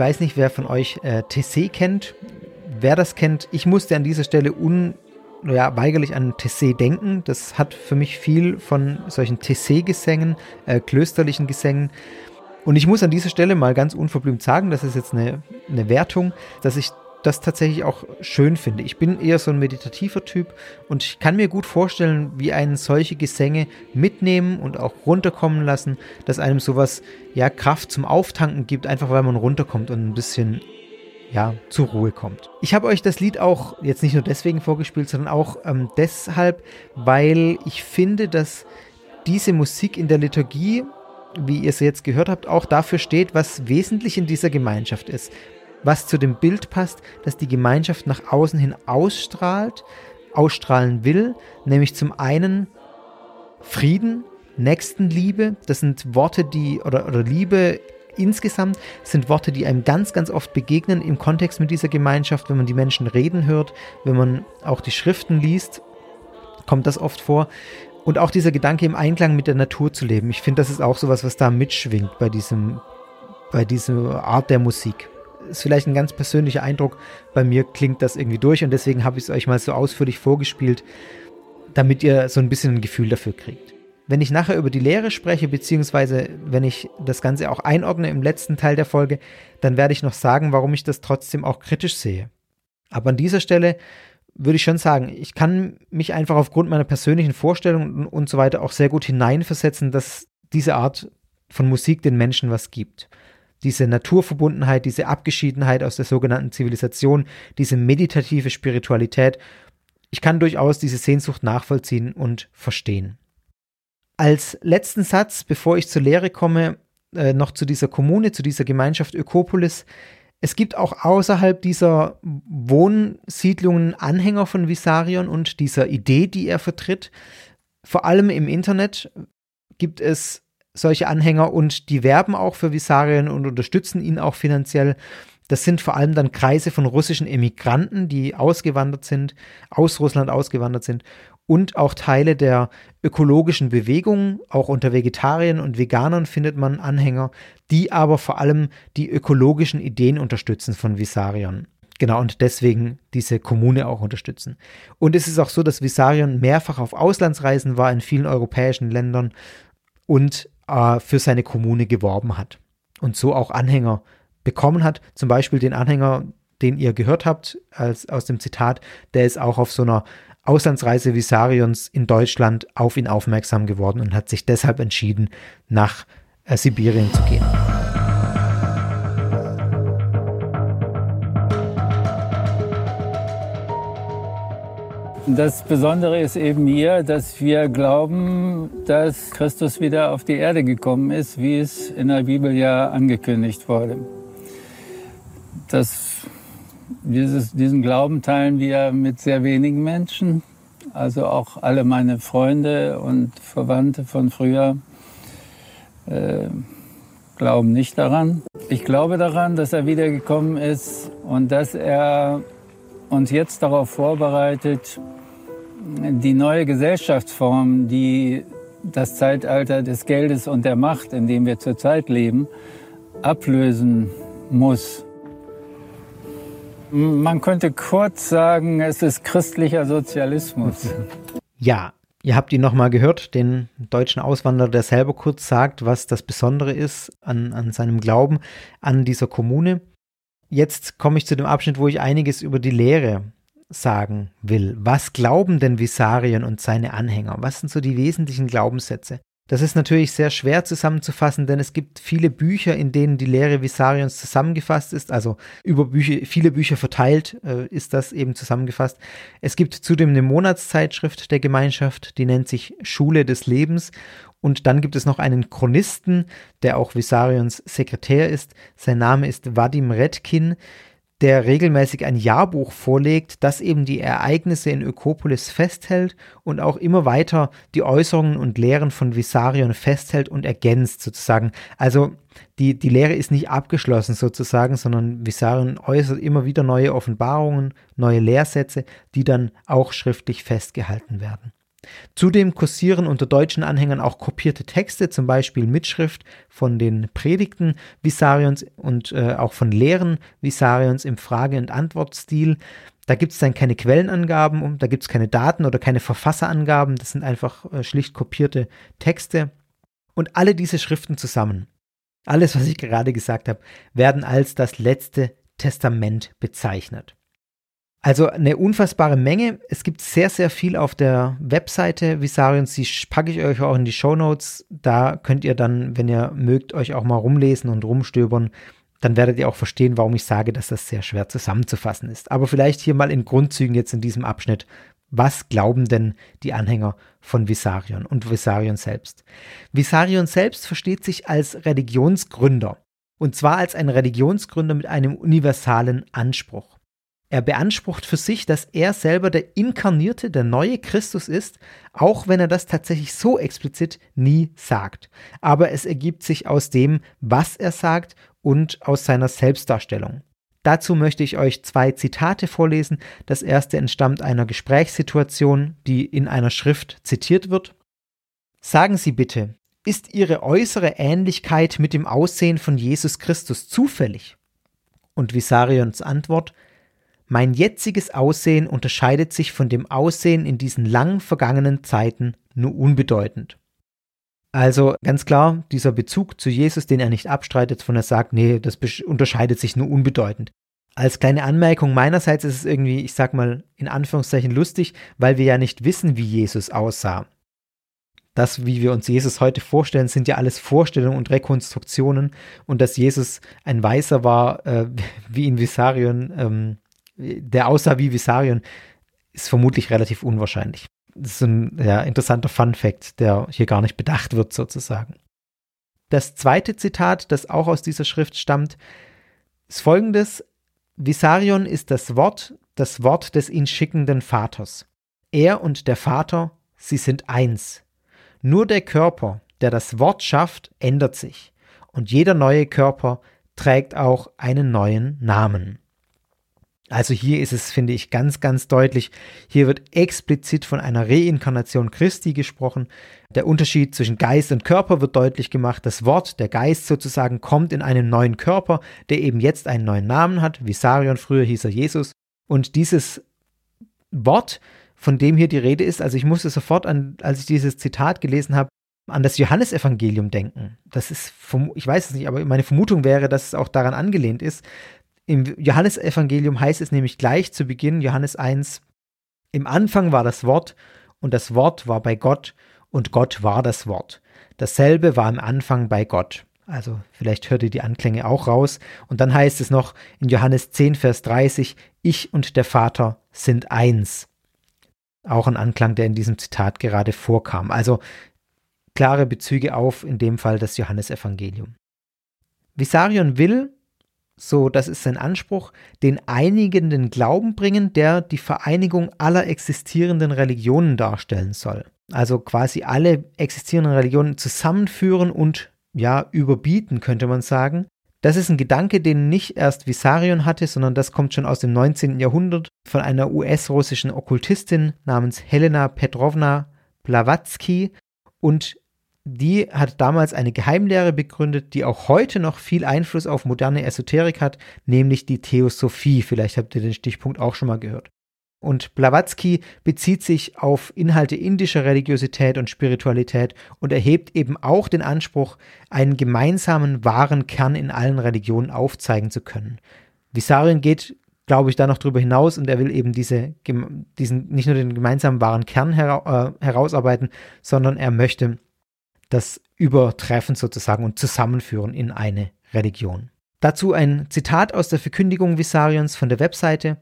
Weiß nicht, wer von euch äh, TC kennt. Wer das kennt, ich musste an dieser Stelle unweigerlich ja, an TC denken. Das hat für mich viel von solchen TC-Gesängen, äh, klösterlichen Gesängen. Und ich muss an dieser Stelle mal ganz unverblümt sagen, das ist jetzt eine, eine Wertung, dass ich das tatsächlich auch schön finde. Ich bin eher so ein meditativer Typ und ich kann mir gut vorstellen, wie einen solche Gesänge mitnehmen und auch runterkommen lassen, dass einem sowas, ja, Kraft zum Auftanken gibt, einfach weil man runterkommt und ein bisschen ja, zur Ruhe kommt. Ich habe euch das Lied auch jetzt nicht nur deswegen vorgespielt, sondern auch ähm, deshalb, weil ich finde, dass diese Musik in der Liturgie, wie ihr es jetzt gehört habt, auch dafür steht, was wesentlich in dieser Gemeinschaft ist. Was zu dem Bild passt, dass die Gemeinschaft nach außen hin ausstrahlt, ausstrahlen will, nämlich zum einen Frieden, Nächstenliebe, das sind Worte, die, oder, oder Liebe insgesamt sind Worte, die einem ganz, ganz oft begegnen im Kontext mit dieser Gemeinschaft, wenn man die Menschen reden hört, wenn man auch die Schriften liest, kommt das oft vor. Und auch dieser Gedanke im Einklang mit der Natur zu leben. Ich finde, das ist auch sowas, was da mitschwingt bei diesem, bei dieser Art der Musik. Ist vielleicht ein ganz persönlicher Eindruck. Bei mir klingt das irgendwie durch und deswegen habe ich es euch mal so ausführlich vorgespielt, damit ihr so ein bisschen ein Gefühl dafür kriegt. Wenn ich nachher über die Lehre spreche, beziehungsweise wenn ich das Ganze auch einordne im letzten Teil der Folge, dann werde ich noch sagen, warum ich das trotzdem auch kritisch sehe. Aber an dieser Stelle würde ich schon sagen, ich kann mich einfach aufgrund meiner persönlichen Vorstellungen und so weiter auch sehr gut hineinversetzen, dass diese Art von Musik den Menschen was gibt. Diese Naturverbundenheit, diese Abgeschiedenheit aus der sogenannten Zivilisation, diese meditative Spiritualität. Ich kann durchaus diese Sehnsucht nachvollziehen und verstehen. Als letzten Satz, bevor ich zur Lehre komme, äh, noch zu dieser Kommune, zu dieser Gemeinschaft Ökopolis. Es gibt auch außerhalb dieser Wohnsiedlungen Anhänger von Visarion und dieser Idee, die er vertritt. Vor allem im Internet gibt es solche Anhänger und die werben auch für Visarion und unterstützen ihn auch finanziell. Das sind vor allem dann Kreise von russischen Emigranten, die ausgewandert sind, aus Russland ausgewandert sind und auch Teile der ökologischen Bewegung, auch unter Vegetariern und Veganern findet man Anhänger, die aber vor allem die ökologischen Ideen unterstützen von Visarion. Genau, und deswegen diese Kommune auch unterstützen. Und es ist auch so, dass Visarion mehrfach auf Auslandsreisen war in vielen europäischen Ländern und äh, für seine Kommune geworben hat. Und so auch Anhänger bekommen hat. Zum Beispiel den Anhänger, den ihr gehört habt als, aus dem Zitat, der ist auch auf so einer Auslandsreise Visarions in Deutschland auf ihn aufmerksam geworden und hat sich deshalb entschieden, nach äh, Sibirien zu gehen. Das Besondere ist eben hier, dass wir glauben, dass Christus wieder auf die Erde gekommen ist, wie es in der Bibel ja angekündigt wurde. Das dieses, diesen Glauben teilen wir mit sehr wenigen Menschen. Also auch alle meine Freunde und Verwandte von früher äh, glauben nicht daran. Ich glaube daran, dass er wiedergekommen ist und dass er uns jetzt darauf vorbereitet, die neue Gesellschaftsform, die das Zeitalter des Geldes und der Macht, in dem wir zurzeit leben, ablösen muss. Man könnte kurz sagen, es ist christlicher Sozialismus. Ja, ihr habt ihn nochmal gehört, den deutschen Auswanderer, der selber kurz sagt, was das Besondere ist an, an seinem Glauben an dieser Kommune. Jetzt komme ich zu dem Abschnitt, wo ich einiges über die Lehre sagen will. Was glauben denn Visarien und seine Anhänger? Was sind so die wesentlichen Glaubenssätze? Das ist natürlich sehr schwer zusammenzufassen, denn es gibt viele Bücher, in denen die Lehre Visarions zusammengefasst ist. Also über Bücher, viele Bücher verteilt äh, ist das eben zusammengefasst. Es gibt zudem eine Monatszeitschrift der Gemeinschaft, die nennt sich Schule des Lebens. Und dann gibt es noch einen Chronisten, der auch Visarions Sekretär ist. Sein Name ist Vadim Redkin der regelmäßig ein Jahrbuch vorlegt, das eben die Ereignisse in Ökopolis festhält und auch immer weiter die Äußerungen und Lehren von Visarion festhält und ergänzt sozusagen. Also die, die Lehre ist nicht abgeschlossen sozusagen, sondern Visarion äußert immer wieder neue Offenbarungen, neue Lehrsätze, die dann auch schriftlich festgehalten werden. Zudem kursieren unter deutschen Anhängern auch kopierte Texte, zum Beispiel Mitschrift von den Predigten Visarions und äh, auch von Lehren Visarions im Frage- und Antwortstil. Da gibt es dann keine Quellenangaben, da gibt es keine Daten oder keine Verfasserangaben, das sind einfach äh, schlicht kopierte Texte. Und alle diese Schriften zusammen, alles, was ich gerade gesagt habe, werden als das letzte Testament bezeichnet. Also eine unfassbare Menge. Es gibt sehr, sehr viel auf der Webseite Visarions. Die packe ich euch auch in die Show Notes. Da könnt ihr dann, wenn ihr mögt, euch auch mal rumlesen und rumstöbern. Dann werdet ihr auch verstehen, warum ich sage, dass das sehr schwer zusammenzufassen ist. Aber vielleicht hier mal in Grundzügen jetzt in diesem Abschnitt. Was glauben denn die Anhänger von Visarion und Visarion selbst? Visarion selbst versteht sich als Religionsgründer. Und zwar als ein Religionsgründer mit einem universalen Anspruch. Er beansprucht für sich, dass er selber der inkarnierte, der neue Christus ist, auch wenn er das tatsächlich so explizit nie sagt. Aber es ergibt sich aus dem, was er sagt und aus seiner Selbstdarstellung. Dazu möchte ich euch zwei Zitate vorlesen. Das erste entstammt einer Gesprächssituation, die in einer Schrift zitiert wird. Sagen Sie bitte, ist Ihre äußere Ähnlichkeit mit dem Aussehen von Jesus Christus zufällig? Und Visarions Antwort, mein jetziges Aussehen unterscheidet sich von dem Aussehen in diesen lang vergangenen Zeiten nur unbedeutend. Also ganz klar, dieser Bezug zu Jesus, den er nicht abstreitet, von er sagt, nee, das unterscheidet sich nur unbedeutend. Als kleine Anmerkung meinerseits ist es irgendwie, ich sag mal, in Anführungszeichen lustig, weil wir ja nicht wissen, wie Jesus aussah. Das, wie wir uns Jesus heute vorstellen, sind ja alles Vorstellungen und Rekonstruktionen und dass Jesus ein Weißer war, äh, [LAUGHS] wie in Visarion, ähm, der aussah wie Visarion, ist vermutlich relativ unwahrscheinlich. Das ist ein ja, interessanter Fun Fact, der hier gar nicht bedacht wird, sozusagen. Das zweite Zitat, das auch aus dieser Schrift stammt, ist folgendes: Visarion ist das Wort, das Wort des ihn schickenden Vaters. Er und der Vater, sie sind eins. Nur der Körper, der das Wort schafft, ändert sich. Und jeder neue Körper trägt auch einen neuen Namen. Also hier ist es, finde ich, ganz, ganz deutlich. Hier wird explizit von einer Reinkarnation Christi gesprochen. Der Unterschied zwischen Geist und Körper wird deutlich gemacht. Das Wort, der Geist sozusagen, kommt in einen neuen Körper, der eben jetzt einen neuen Namen hat. Visarion, früher hieß er Jesus. Und dieses Wort, von dem hier die Rede ist, also ich musste sofort an, als ich dieses Zitat gelesen habe, an das Johannesevangelium denken. Das ist, ich weiß es nicht, aber meine Vermutung wäre, dass es auch daran angelehnt ist, im Johannesevangelium heißt es nämlich gleich zu Beginn, Johannes 1, im Anfang war das Wort und das Wort war bei Gott und Gott war das Wort. Dasselbe war im Anfang bei Gott. Also vielleicht hört ihr die Anklänge auch raus. Und dann heißt es noch in Johannes 10, Vers 30, ich und der Vater sind eins. Auch ein Anklang, der in diesem Zitat gerade vorkam. Also klare Bezüge auf, in dem Fall das Johannesevangelium. Visarion will, so das ist sein Anspruch, den einigenden Glauben bringen, der die Vereinigung aller existierenden Religionen darstellen soll. Also quasi alle existierenden Religionen zusammenführen und ja, überbieten, könnte man sagen. Das ist ein Gedanke, den nicht erst Visarion hatte, sondern das kommt schon aus dem 19. Jahrhundert von einer US-russischen Okkultistin namens Helena Petrovna Blavatsky. Und die hat damals eine Geheimlehre begründet, die auch heute noch viel Einfluss auf moderne Esoterik hat, nämlich die Theosophie. Vielleicht habt ihr den Stichpunkt auch schon mal gehört. Und Blavatsky bezieht sich auf Inhalte indischer Religiosität und Spiritualität und erhebt eben auch den Anspruch, einen gemeinsamen wahren Kern in allen Religionen aufzeigen zu können. Visarion geht, glaube ich, da noch drüber hinaus und er will eben diese, diesen, nicht nur den gemeinsamen wahren Kern hera äh, herausarbeiten, sondern er möchte das Übertreffen sozusagen und Zusammenführen in eine Religion. Dazu ein Zitat aus der Verkündigung Visarions von der Webseite.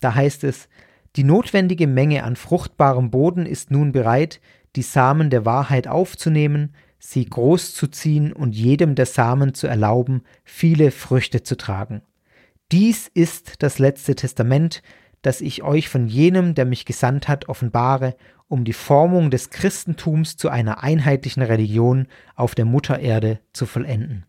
Da heißt es, die notwendige Menge an fruchtbarem Boden ist nun bereit, die Samen der Wahrheit aufzunehmen, sie großzuziehen und jedem der Samen zu erlauben, viele Früchte zu tragen. Dies ist das letzte Testament, das ich euch von jenem, der mich gesandt hat, offenbare um die Formung des Christentums zu einer einheitlichen Religion auf der Muttererde zu vollenden.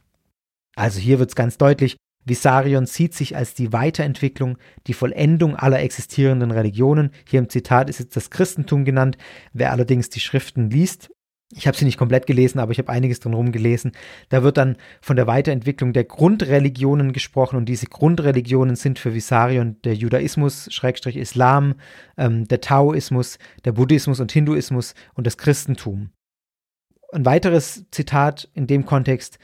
Also hier wird es ganz deutlich, Visarion sieht sich als die Weiterentwicklung, die Vollendung aller existierenden Religionen. Hier im Zitat ist jetzt das Christentum genannt. Wer allerdings die Schriften liest, ich habe sie nicht komplett gelesen, aber ich habe einiges drin gelesen. Da wird dann von der Weiterentwicklung der Grundreligionen gesprochen und diese Grundreligionen sind für Visarion der Judaismus, Schrägstrich Islam, ähm, der Taoismus, der Buddhismus und Hinduismus und das Christentum. Ein weiteres Zitat in dem Kontext,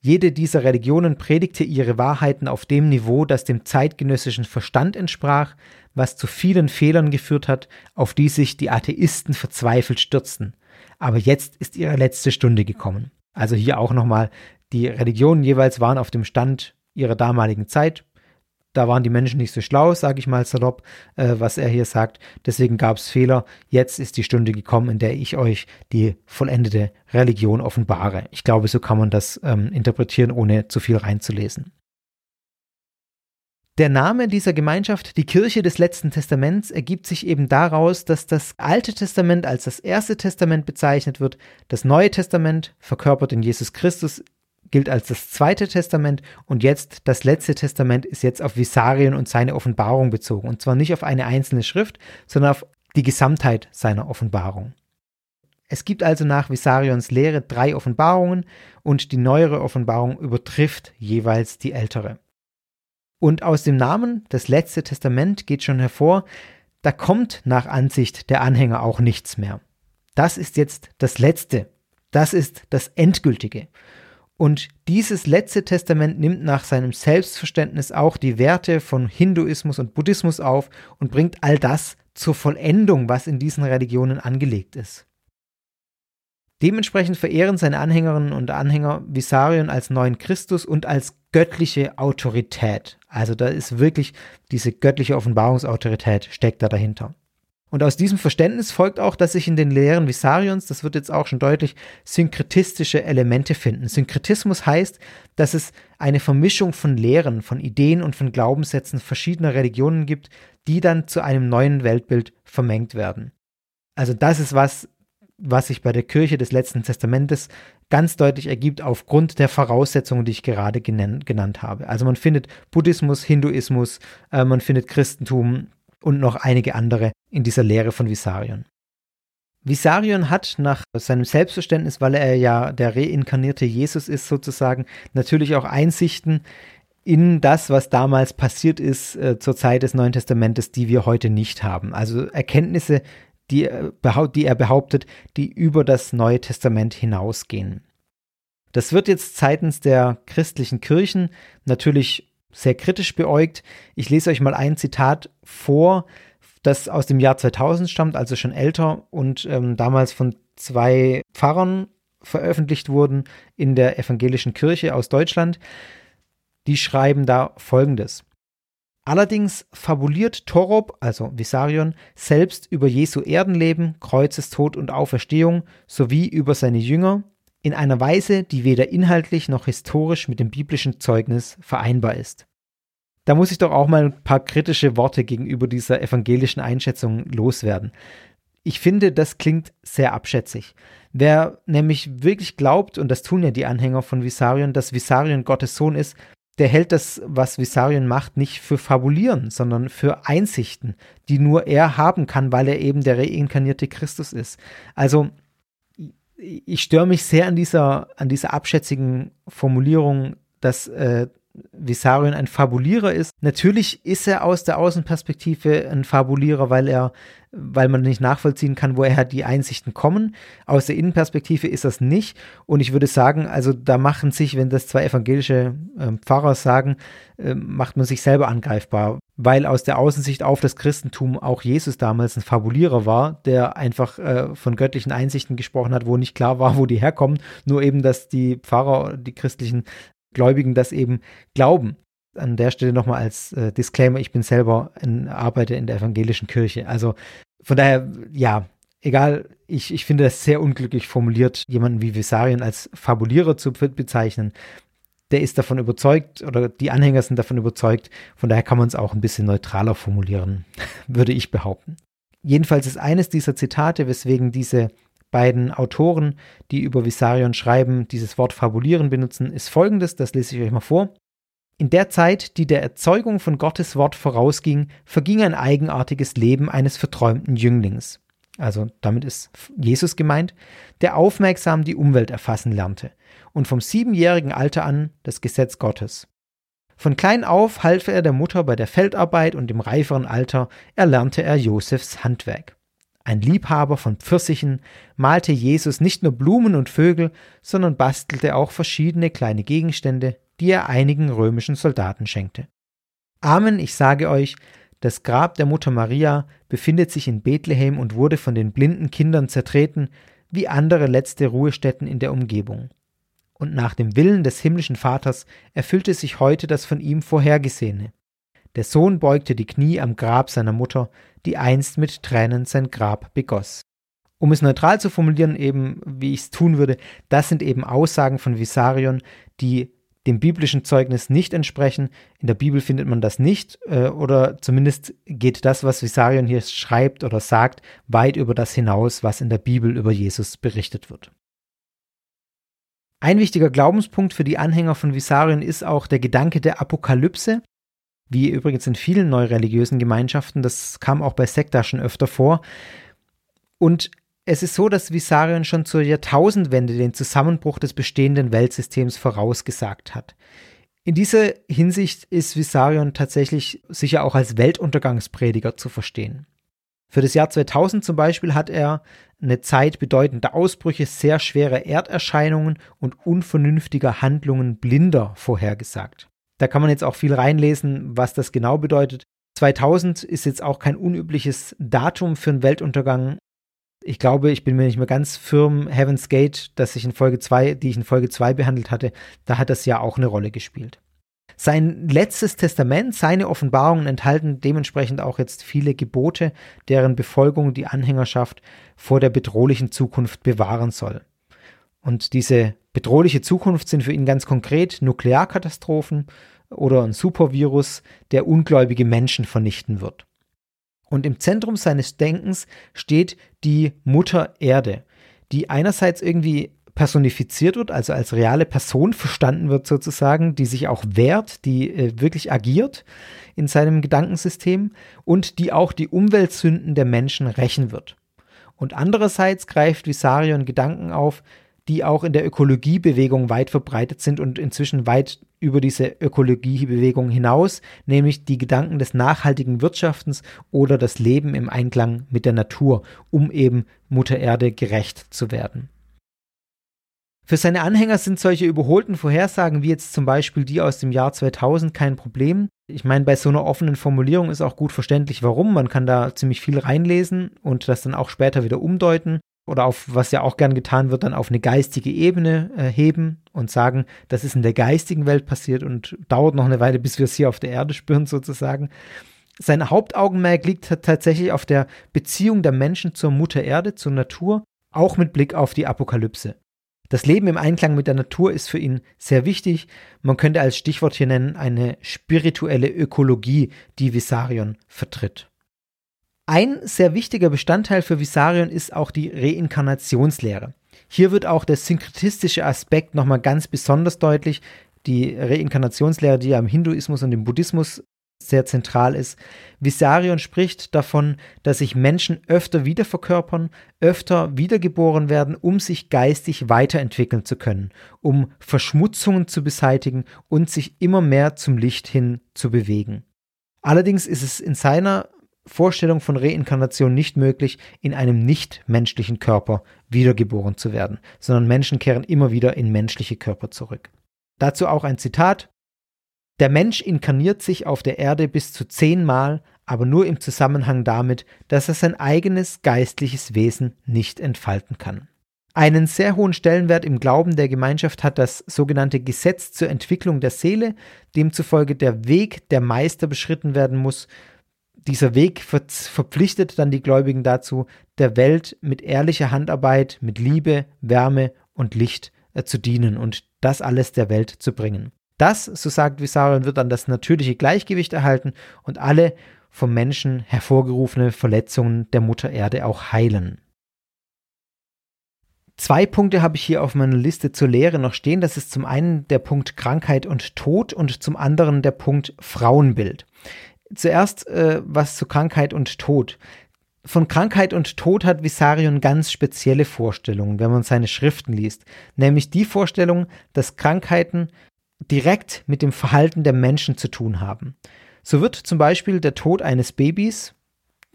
Jede dieser Religionen predigte ihre Wahrheiten auf dem Niveau, das dem zeitgenössischen Verstand entsprach, was zu vielen Fehlern geführt hat, auf die sich die Atheisten verzweifelt stürzten. Aber jetzt ist ihre letzte Stunde gekommen. Also hier auch nochmal, die Religionen jeweils waren auf dem Stand ihrer damaligen Zeit, da waren die Menschen nicht so schlau, sage ich mal salopp, äh, was er hier sagt. Deswegen gab es Fehler. Jetzt ist die Stunde gekommen, in der ich euch die vollendete Religion offenbare. Ich glaube, so kann man das ähm, interpretieren, ohne zu viel reinzulesen. Der Name dieser Gemeinschaft, die Kirche des letzten Testaments, ergibt sich eben daraus, dass das Alte Testament als das Erste Testament bezeichnet wird, das Neue Testament, verkörpert in Jesus Christus, gilt als das zweite Testament und jetzt das letzte Testament ist jetzt auf Visarion und seine Offenbarung bezogen. Und zwar nicht auf eine einzelne Schrift, sondern auf die Gesamtheit seiner Offenbarung. Es gibt also nach Visarions Lehre drei Offenbarungen und die neuere Offenbarung übertrifft jeweils die ältere. Und aus dem Namen das letzte Testament geht schon hervor, da kommt nach Ansicht der Anhänger auch nichts mehr. Das ist jetzt das Letzte. Das ist das Endgültige. Und dieses letzte Testament nimmt nach seinem Selbstverständnis auch die Werte von Hinduismus und Buddhismus auf und bringt all das zur Vollendung, was in diesen Religionen angelegt ist. Dementsprechend verehren seine Anhängerinnen und Anhänger Visarion als neuen Christus und als göttliche Autorität. Also da ist wirklich diese göttliche Offenbarungsautorität steckt da dahinter. Und aus diesem Verständnis folgt auch, dass sich in den Lehren Visarions, das wird jetzt auch schon deutlich, synkretistische Elemente finden. Synkretismus heißt, dass es eine Vermischung von Lehren, von Ideen und von Glaubenssätzen verschiedener Religionen gibt, die dann zu einem neuen Weltbild vermengt werden. Also das ist was, was sich bei der Kirche des letzten Testamentes ganz deutlich ergibt aufgrund der Voraussetzungen, die ich gerade genannt habe. Also man findet Buddhismus, Hinduismus, äh, man findet Christentum, und noch einige andere in dieser Lehre von Visarion. Visarion hat nach seinem Selbstverständnis, weil er ja der reinkarnierte Jesus ist sozusagen, natürlich auch Einsichten in das, was damals passiert ist äh, zur Zeit des Neuen Testamentes, die wir heute nicht haben. Also Erkenntnisse, die, äh, die er behauptet, die über das Neue Testament hinausgehen. Das wird jetzt seitens der christlichen Kirchen natürlich sehr kritisch beäugt. Ich lese euch mal ein Zitat vor, das aus dem Jahr 2000 stammt, also schon älter und ähm, damals von zwei Pfarrern veröffentlicht wurden in der evangelischen Kirche aus Deutschland. Die schreiben da folgendes. Allerdings fabuliert Torop, also Visarion, selbst über Jesu Erdenleben, Kreuzestod und Auferstehung sowie über seine Jünger, in einer Weise, die weder inhaltlich noch historisch mit dem biblischen Zeugnis vereinbar ist. Da muss ich doch auch mal ein paar kritische Worte gegenüber dieser evangelischen Einschätzung loswerden. Ich finde, das klingt sehr abschätzig. Wer nämlich wirklich glaubt, und das tun ja die Anhänger von Visarion, dass Visarion Gottes Sohn ist, der hält das, was Visarion macht, nicht für Fabulieren, sondern für Einsichten, die nur er haben kann, weil er eben der reinkarnierte Christus ist. Also ich störe mich sehr an dieser, an dieser abschätzigen Formulierung, dass äh, Visarion ein Fabulierer ist. Natürlich ist er aus der Außenperspektive ein Fabulierer, weil er, weil man nicht nachvollziehen kann, woher die Einsichten kommen. Aus der Innenperspektive ist das nicht. Und ich würde sagen, also da machen sich, wenn das zwei evangelische äh, Pfarrer sagen, äh, macht man sich selber angreifbar, weil aus der Außensicht auf das Christentum auch Jesus damals ein Fabulierer war, der einfach äh, von göttlichen Einsichten gesprochen hat, wo nicht klar war, wo die herkommen, nur eben, dass die Pfarrer, die christlichen Gläubigen das eben glauben. An der Stelle nochmal als äh, Disclaimer, ich bin selber ein Arbeiter in der evangelischen Kirche. Also von daher, ja, egal, ich, ich finde das sehr unglücklich formuliert, jemanden wie Visarion als Fabulierer zu bezeichnen der ist davon überzeugt oder die Anhänger sind davon überzeugt. Von daher kann man es auch ein bisschen neutraler formulieren, [LAUGHS] würde ich behaupten. Jedenfalls ist eines dieser Zitate, weswegen diese beiden Autoren, die über Visarion schreiben, dieses Wort fabulieren benutzen, ist folgendes, das lese ich euch mal vor. In der Zeit, die der Erzeugung von Gottes Wort vorausging, verging ein eigenartiges Leben eines verträumten Jünglings. Also damit ist Jesus gemeint, der aufmerksam die Umwelt erfassen lernte und vom siebenjährigen Alter an das Gesetz Gottes. Von klein auf half er der Mutter bei der Feldarbeit und im reiferen Alter erlernte er Josefs Handwerk. Ein Liebhaber von Pfirsichen, malte Jesus nicht nur Blumen und Vögel, sondern bastelte auch verschiedene kleine Gegenstände, die er einigen römischen Soldaten schenkte. Amen, ich sage euch, das Grab der Mutter Maria befindet sich in Bethlehem und wurde von den blinden Kindern zertreten, wie andere letzte Ruhestätten in der Umgebung. Und nach dem Willen des himmlischen Vaters erfüllte sich heute das von ihm Vorhergesehene. Der Sohn beugte die Knie am Grab seiner Mutter, die einst mit Tränen sein Grab begoss. Um es neutral zu formulieren, eben wie ich es tun würde, das sind eben Aussagen von Visarion, die dem biblischen Zeugnis nicht entsprechen. In der Bibel findet man das nicht, äh, oder zumindest geht das, was Visarion hier schreibt oder sagt, weit über das hinaus, was in der Bibel über Jesus berichtet wird. Ein wichtiger Glaubenspunkt für die Anhänger von Visarion ist auch der Gedanke der Apokalypse, wie übrigens in vielen neureligiösen Gemeinschaften, das kam auch bei Sekta schon öfter vor. Und es ist so, dass Visarion schon zur Jahrtausendwende den Zusammenbruch des bestehenden Weltsystems vorausgesagt hat. In dieser Hinsicht ist Visarion tatsächlich sicher auch als Weltuntergangsprediger zu verstehen. Für das Jahr 2000 zum Beispiel hat er eine Zeit bedeutender Ausbrüche, sehr schwerer Erderscheinungen und unvernünftiger Handlungen Blinder vorhergesagt. Da kann man jetzt auch viel reinlesen, was das genau bedeutet. 2000 ist jetzt auch kein unübliches Datum für einen Weltuntergang. Ich glaube, ich bin mir nicht mehr ganz firm. Heaven's Gate, das ich in Folge 2, die ich in Folge 2 behandelt hatte, da hat das ja auch eine Rolle gespielt. Sein letztes Testament, seine Offenbarungen enthalten dementsprechend auch jetzt viele Gebote, deren Befolgung die Anhängerschaft vor der bedrohlichen Zukunft bewahren soll. Und diese bedrohliche Zukunft sind für ihn ganz konkret Nuklearkatastrophen oder ein Supervirus, der ungläubige Menschen vernichten wird. Und im Zentrum seines Denkens steht die Mutter Erde, die einerseits irgendwie personifiziert wird, also als reale Person verstanden wird sozusagen, die sich auch wehrt, die äh, wirklich agiert in seinem Gedankensystem und die auch die Umweltsünden der Menschen rächen wird. Und andererseits greift Visarion Gedanken auf, die auch in der Ökologiebewegung weit verbreitet sind und inzwischen weit über diese Ökologiebewegung hinaus, nämlich die Gedanken des nachhaltigen Wirtschaftens oder das Leben im Einklang mit der Natur, um eben Mutter Erde gerecht zu werden. Für seine Anhänger sind solche überholten Vorhersagen wie jetzt zum Beispiel die aus dem Jahr 2000 kein Problem. Ich meine, bei so einer offenen Formulierung ist auch gut verständlich, warum. Man kann da ziemlich viel reinlesen und das dann auch später wieder umdeuten oder auf, was ja auch gern getan wird, dann auf eine geistige Ebene äh, heben und sagen, das ist in der geistigen Welt passiert und dauert noch eine Weile, bis wir es hier auf der Erde spüren [LAUGHS] sozusagen. Sein Hauptaugenmerk liegt tatsächlich auf der Beziehung der Menschen zur Mutter Erde, zur Natur, auch mit Blick auf die Apokalypse. Das Leben im Einklang mit der Natur ist für ihn sehr wichtig. Man könnte als Stichwort hier nennen eine spirituelle Ökologie, die Visarion vertritt. Ein sehr wichtiger Bestandteil für Visarion ist auch die Reinkarnationslehre. Hier wird auch der synkretistische Aspekt nochmal ganz besonders deutlich. Die Reinkarnationslehre, die ja im Hinduismus und im Buddhismus sehr zentral ist. Visarion spricht davon, dass sich Menschen öfter wiederverkörpern, öfter wiedergeboren werden, um sich geistig weiterentwickeln zu können, um Verschmutzungen zu beseitigen und sich immer mehr zum Licht hin zu bewegen. Allerdings ist es in seiner Vorstellung von Reinkarnation nicht möglich, in einem nichtmenschlichen Körper wiedergeboren zu werden, sondern Menschen kehren immer wieder in menschliche Körper zurück. Dazu auch ein Zitat. Der Mensch inkarniert sich auf der Erde bis zu zehnmal, aber nur im Zusammenhang damit, dass er sein eigenes geistliches Wesen nicht entfalten kann. Einen sehr hohen Stellenwert im Glauben der Gemeinschaft hat das sogenannte Gesetz zur Entwicklung der Seele, demzufolge der Weg der Meister beschritten werden muss, dieser Weg verpflichtet dann die Gläubigen dazu, der Welt mit ehrlicher Handarbeit, mit Liebe, Wärme und Licht äh, zu dienen und das alles der Welt zu bringen. Das, so sagt Visarion, wird dann das natürliche Gleichgewicht erhalten und alle vom Menschen hervorgerufene Verletzungen der Mutter Erde auch heilen. Zwei Punkte habe ich hier auf meiner Liste zur Lehre noch stehen. Das ist zum einen der Punkt Krankheit und Tod und zum anderen der Punkt Frauenbild. Zuerst äh, was zu Krankheit und Tod. Von Krankheit und Tod hat Visarion ganz spezielle Vorstellungen, wenn man seine Schriften liest. Nämlich die Vorstellung, dass Krankheiten direkt mit dem Verhalten der Menschen zu tun haben. So wird zum Beispiel der Tod eines Babys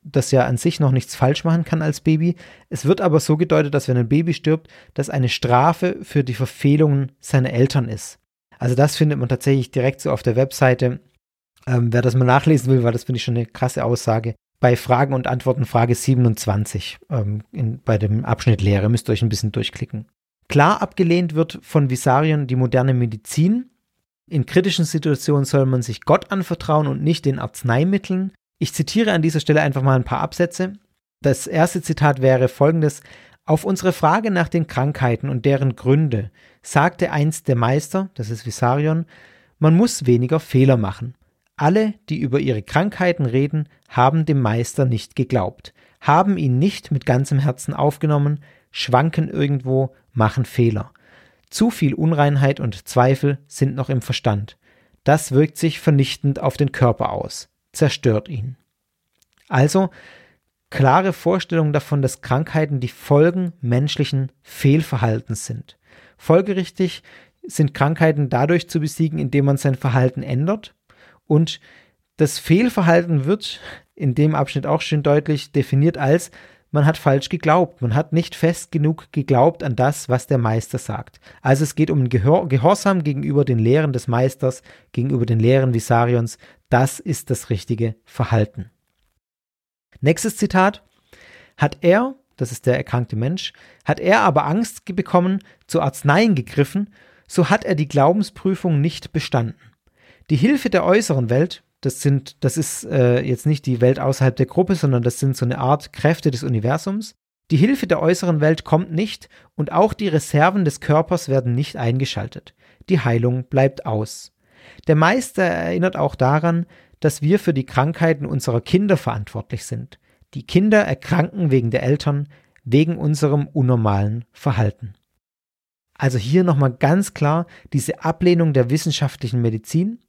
das ja an sich noch nichts falsch machen kann als Baby. Es wird aber so gedeutet, dass wenn ein Baby stirbt, das eine Strafe für die Verfehlungen seiner Eltern ist. Also das findet man tatsächlich direkt so auf der Webseite. Ähm, wer das mal nachlesen will, weil das finde ich schon eine krasse Aussage. Bei Fragen und Antworten Frage 27 ähm, in, bei dem Abschnitt Lehre müsst ihr euch ein bisschen durchklicken. Klar abgelehnt wird von Visarion die moderne Medizin. In kritischen Situationen soll man sich Gott anvertrauen und nicht den Arzneimitteln. Ich zitiere an dieser Stelle einfach mal ein paar Absätze. Das erste Zitat wäre folgendes. Auf unsere Frage nach den Krankheiten und deren Gründe sagte einst der Meister, das ist Visarion, man muss weniger Fehler machen. Alle, die über ihre Krankheiten reden, haben dem Meister nicht geglaubt, haben ihn nicht mit ganzem Herzen aufgenommen, schwanken irgendwo, machen Fehler. Zu viel Unreinheit und Zweifel sind noch im Verstand. Das wirkt sich vernichtend auf den Körper aus, zerstört ihn. Also klare Vorstellung davon, dass Krankheiten die Folgen menschlichen Fehlverhaltens sind. Folgerichtig sind Krankheiten dadurch zu besiegen, indem man sein Verhalten ändert. Und das Fehlverhalten wird in dem Abschnitt auch schön deutlich definiert als, man hat falsch geglaubt, man hat nicht fest genug geglaubt an das, was der Meister sagt. Also es geht um Gehör Gehorsam gegenüber den Lehren des Meisters, gegenüber den Lehren Visarions. Das ist das richtige Verhalten. Nächstes Zitat. Hat er, das ist der erkrankte Mensch, hat er aber Angst bekommen, zu Arzneien gegriffen, so hat er die Glaubensprüfung nicht bestanden. Die Hilfe der äußeren Welt, das sind, das ist äh, jetzt nicht die Welt außerhalb der Gruppe, sondern das sind so eine Art Kräfte des Universums. Die Hilfe der äußeren Welt kommt nicht und auch die Reserven des Körpers werden nicht eingeschaltet. Die Heilung bleibt aus. Der Meister erinnert auch daran, dass wir für die Krankheiten unserer Kinder verantwortlich sind. Die Kinder erkranken wegen der Eltern, wegen unserem unnormalen Verhalten. Also hier nochmal ganz klar diese Ablehnung der wissenschaftlichen Medizin.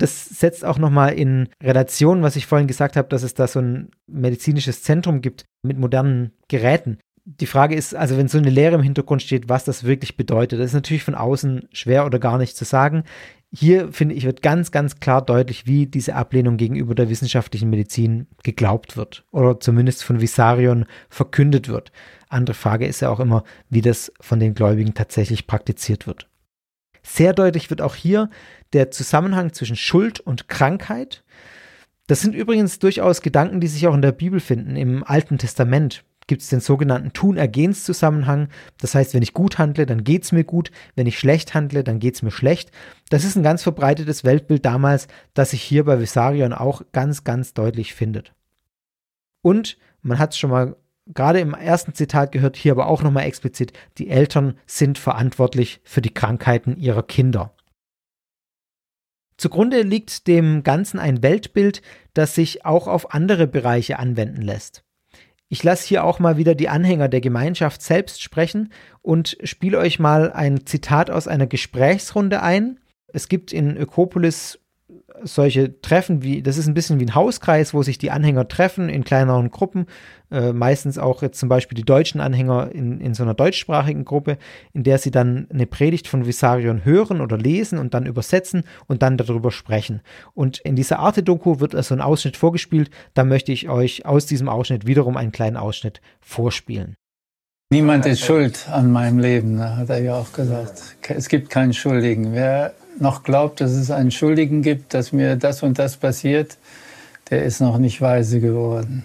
Das setzt auch nochmal in Relation, was ich vorhin gesagt habe, dass es da so ein medizinisches Zentrum gibt mit modernen Geräten. Die Frage ist, also wenn so eine Lehre im Hintergrund steht, was das wirklich bedeutet. Das ist natürlich von außen schwer oder gar nicht zu sagen. Hier, finde ich, wird ganz, ganz klar deutlich, wie diese Ablehnung gegenüber der wissenschaftlichen Medizin geglaubt wird oder zumindest von Visarion verkündet wird. Andere Frage ist ja auch immer, wie das von den Gläubigen tatsächlich praktiziert wird. Sehr deutlich wird auch hier der Zusammenhang zwischen Schuld und Krankheit. Das sind übrigens durchaus Gedanken, die sich auch in der Bibel finden, im Alten Testament gibt es den sogenannten Tun-Ergehens-Zusammenhang. Das heißt, wenn ich gut handle, dann geht es mir gut. Wenn ich schlecht handle, dann geht es mir schlecht. Das ist ein ganz verbreitetes Weltbild damals, das sich hier bei Visarion auch ganz, ganz deutlich findet. Und man hat es schon mal gerade im ersten Zitat gehört, hier aber auch nochmal explizit, die Eltern sind verantwortlich für die Krankheiten ihrer Kinder. Zugrunde liegt dem Ganzen ein Weltbild, das sich auch auf andere Bereiche anwenden lässt. Ich lasse hier auch mal wieder die Anhänger der Gemeinschaft selbst sprechen und spiele euch mal ein Zitat aus einer Gesprächsrunde ein. Es gibt in Ökopolis solche Treffen wie, das ist ein bisschen wie ein Hauskreis, wo sich die Anhänger treffen in kleineren Gruppen, äh, meistens auch jetzt zum Beispiel die deutschen Anhänger in, in so einer deutschsprachigen Gruppe, in der sie dann eine Predigt von Visarion hören oder lesen und dann übersetzen und dann darüber sprechen. Und in dieser Arte-Doku wird also ein Ausschnitt vorgespielt, da möchte ich euch aus diesem Ausschnitt wiederum einen kleinen Ausschnitt vorspielen. Niemand ist schuld an meinem Leben, hat er ja auch gesagt. Es gibt keinen Schuldigen. Wer noch glaubt, dass es einen Schuldigen gibt, dass mir das und das passiert, der ist noch nicht weise geworden.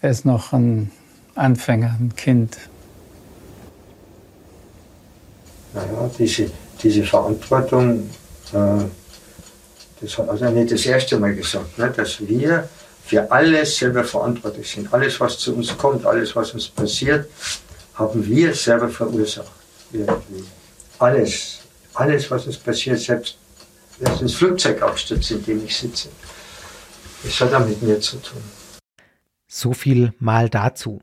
Er ist noch ein Anfänger, ein Kind. Naja, diese, diese Verantwortung, äh, das hat also nicht das erste Mal gesagt, ne, dass wir für alles selber verantwortlich sind. Alles, was zu uns kommt, alles, was uns passiert, haben wir selber verursacht. Irgendwie. Alles alles, was uns passiert, selbst das Flugzeugabsturz, in dem ich sitze, das hat auch mit mir zu tun. So viel mal dazu.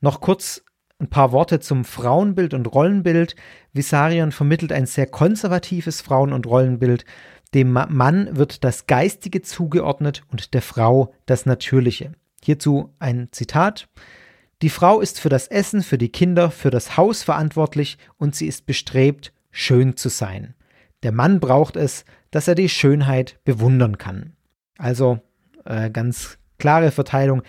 Noch kurz ein paar Worte zum Frauenbild und Rollenbild. Visarion vermittelt ein sehr konservatives Frauen- und Rollenbild. Dem Mann wird das Geistige zugeordnet und der Frau das Natürliche. Hierzu ein Zitat. Die Frau ist für das Essen, für die Kinder, für das Haus verantwortlich und sie ist bestrebt, schön zu sein. Der Mann braucht es, dass er die Schönheit bewundern kann. Also äh, ganz klare Verteilung,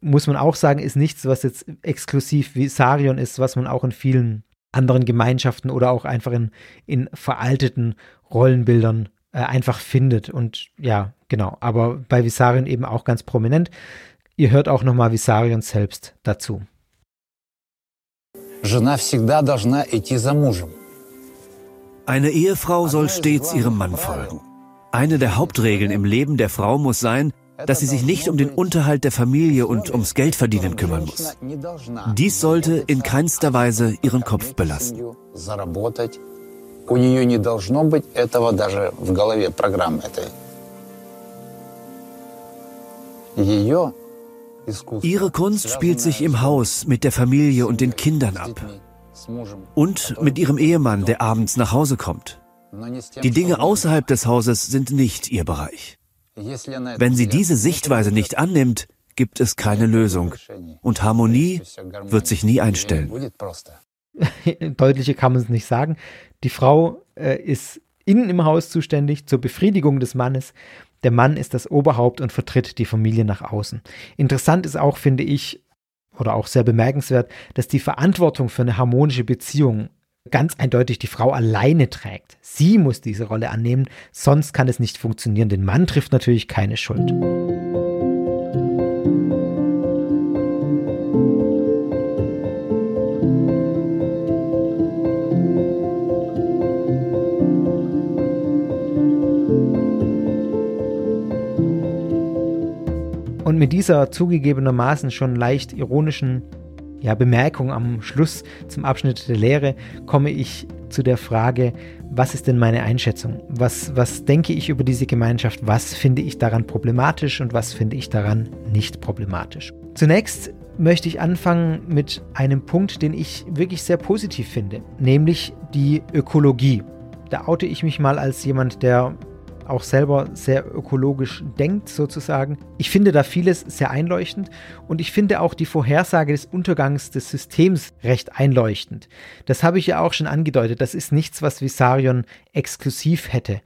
muss man auch sagen, ist nichts, was jetzt exklusiv wie Sarion ist, was man auch in vielen anderen Gemeinschaften oder auch einfach in, in veralteten Rollenbildern äh, einfach findet. Und ja, genau. Aber bei Visarion eben auch ganz prominent. Ihr hört auch nochmal Visarion selbst dazu. Eine Ehefrau soll stets ihrem Mann folgen. Eine der Hauptregeln im Leben der Frau muss sein, dass sie sich nicht um den Unterhalt der Familie und ums Geldverdienen kümmern muss. Dies sollte in keinster Weise ihren Kopf belasten. Ihre Kunst spielt sich im Haus mit der Familie und den Kindern ab. Und mit ihrem Ehemann, der abends nach Hause kommt. Die Dinge außerhalb des Hauses sind nicht ihr Bereich. Wenn sie diese Sichtweise nicht annimmt, gibt es keine Lösung und Harmonie wird sich nie einstellen. [LAUGHS] Deutlicher kann man es nicht sagen. Die Frau äh, ist innen im Haus zuständig zur Befriedigung des Mannes. Der Mann ist das Oberhaupt und vertritt die Familie nach außen. Interessant ist auch, finde ich, oder auch sehr bemerkenswert, dass die Verantwortung für eine harmonische Beziehung ganz eindeutig die Frau alleine trägt. Sie muss diese Rolle annehmen, sonst kann es nicht funktionieren. Den Mann trifft natürlich keine Schuld. Mit dieser zugegebenermaßen schon leicht ironischen ja, Bemerkung am Schluss zum Abschnitt der Lehre komme ich zu der Frage, was ist denn meine Einschätzung? Was, was denke ich über diese Gemeinschaft? Was finde ich daran problematisch und was finde ich daran nicht problematisch? Zunächst möchte ich anfangen mit einem Punkt, den ich wirklich sehr positiv finde, nämlich die Ökologie. Da oute ich mich mal als jemand, der auch selber sehr ökologisch denkt sozusagen. Ich finde da vieles sehr einleuchtend und ich finde auch die Vorhersage des Untergangs des Systems recht einleuchtend. Das habe ich ja auch schon angedeutet, das ist nichts, was Visarion exklusiv hätte.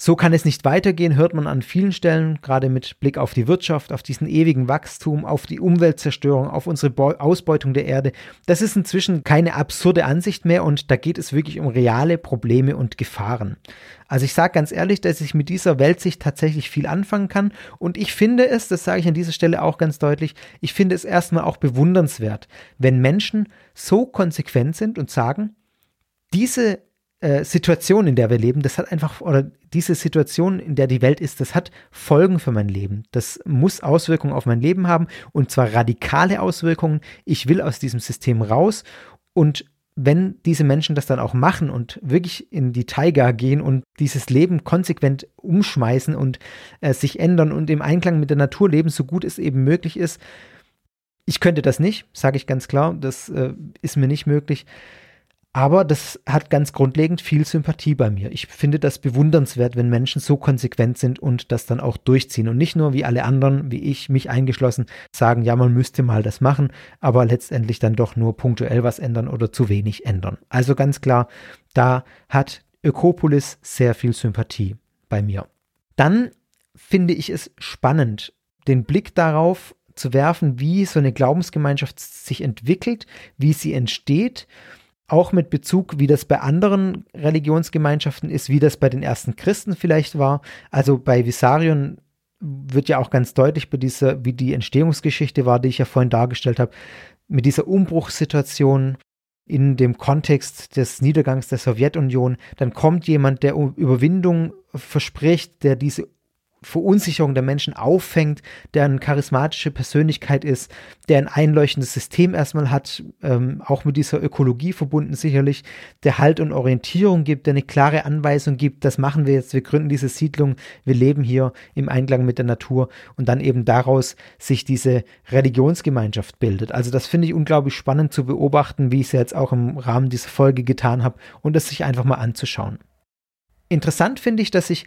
So kann es nicht weitergehen, hört man an vielen Stellen, gerade mit Blick auf die Wirtschaft, auf diesen ewigen Wachstum, auf die Umweltzerstörung, auf unsere Ausbeutung der Erde. Das ist inzwischen keine absurde Ansicht mehr und da geht es wirklich um reale Probleme und Gefahren. Also ich sage ganz ehrlich, dass ich mit dieser Weltsicht tatsächlich viel anfangen kann und ich finde es, das sage ich an dieser Stelle auch ganz deutlich, ich finde es erstmal auch bewundernswert, wenn Menschen so konsequent sind und sagen, diese äh, Situation, in der wir leben, das hat einfach, oder diese Situation, in der die Welt ist, das hat Folgen für mein Leben. Das muss Auswirkungen auf mein Leben haben und zwar radikale Auswirkungen. Ich will aus diesem System raus und wenn diese Menschen das dann auch machen und wirklich in die Taiga gehen und dieses Leben konsequent umschmeißen und äh, sich ändern und im Einklang mit der Natur leben, so gut es eben möglich ist, ich könnte das nicht, sage ich ganz klar, das äh, ist mir nicht möglich. Aber das hat ganz grundlegend viel Sympathie bei mir. Ich finde das bewundernswert, wenn Menschen so konsequent sind und das dann auch durchziehen und nicht nur wie alle anderen, wie ich, mich eingeschlossen, sagen, ja, man müsste mal das machen, aber letztendlich dann doch nur punktuell was ändern oder zu wenig ändern. Also ganz klar, da hat Ökopolis sehr viel Sympathie bei mir. Dann finde ich es spannend, den Blick darauf zu werfen, wie so eine Glaubensgemeinschaft sich entwickelt, wie sie entsteht auch mit Bezug, wie das bei anderen Religionsgemeinschaften ist, wie das bei den ersten Christen vielleicht war. Also bei Visarion wird ja auch ganz deutlich bei dieser, wie die Entstehungsgeschichte war, die ich ja vorhin dargestellt habe, mit dieser Umbruchssituation in dem Kontext des Niedergangs der Sowjetunion, dann kommt jemand, der Überwindung verspricht, der diese Verunsicherung der Menschen auffängt, der eine charismatische Persönlichkeit ist, der ein einleuchtendes System erstmal hat, ähm, auch mit dieser Ökologie verbunden sicherlich, der Halt und Orientierung gibt, der eine klare Anweisung gibt, das machen wir jetzt, wir gründen diese Siedlung, wir leben hier im Einklang mit der Natur und dann eben daraus sich diese Religionsgemeinschaft bildet. Also das finde ich unglaublich spannend zu beobachten, wie ich es jetzt auch im Rahmen dieser Folge getan habe und das sich einfach mal anzuschauen. Interessant finde ich, dass ich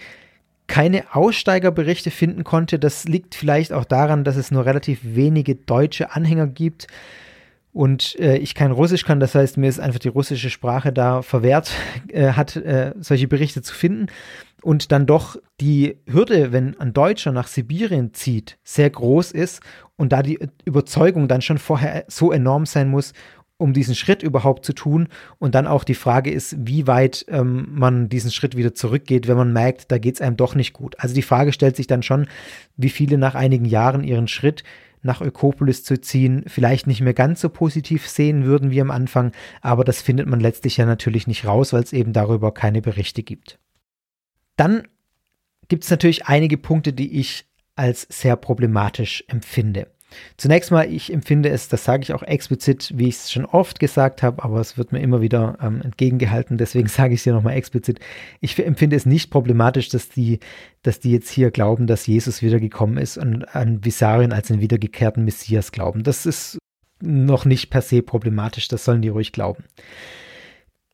keine Aussteigerberichte finden konnte. Das liegt vielleicht auch daran, dass es nur relativ wenige deutsche Anhänger gibt. und äh, ich kein Russisch kann, das heißt, mir ist einfach die russische Sprache da verwehrt, [LAUGHS] äh, hat äh, solche Berichte zu finden und dann doch die Hürde, wenn ein Deutscher nach Sibirien zieht, sehr groß ist und da die Überzeugung dann schon vorher so enorm sein muss, um diesen Schritt überhaupt zu tun. Und dann auch die Frage ist, wie weit ähm, man diesen Schritt wieder zurückgeht, wenn man merkt, da geht es einem doch nicht gut. Also die Frage stellt sich dann schon, wie viele nach einigen Jahren ihren Schritt nach Ökopolis zu ziehen, vielleicht nicht mehr ganz so positiv sehen würden wie am Anfang, aber das findet man letztlich ja natürlich nicht raus, weil es eben darüber keine Berichte gibt. Dann gibt es natürlich einige Punkte, die ich als sehr problematisch empfinde. Zunächst mal, ich empfinde es, das sage ich auch explizit, wie ich es schon oft gesagt habe, aber es wird mir immer wieder ähm, entgegengehalten, deswegen [LAUGHS] sage ich es hier nochmal explizit. Ich empfinde es nicht problematisch, dass die, dass die jetzt hier glauben, dass Jesus wiedergekommen ist und an Visarien als einen wiedergekehrten Messias glauben. Das ist noch nicht per se problematisch, das sollen die ruhig glauben.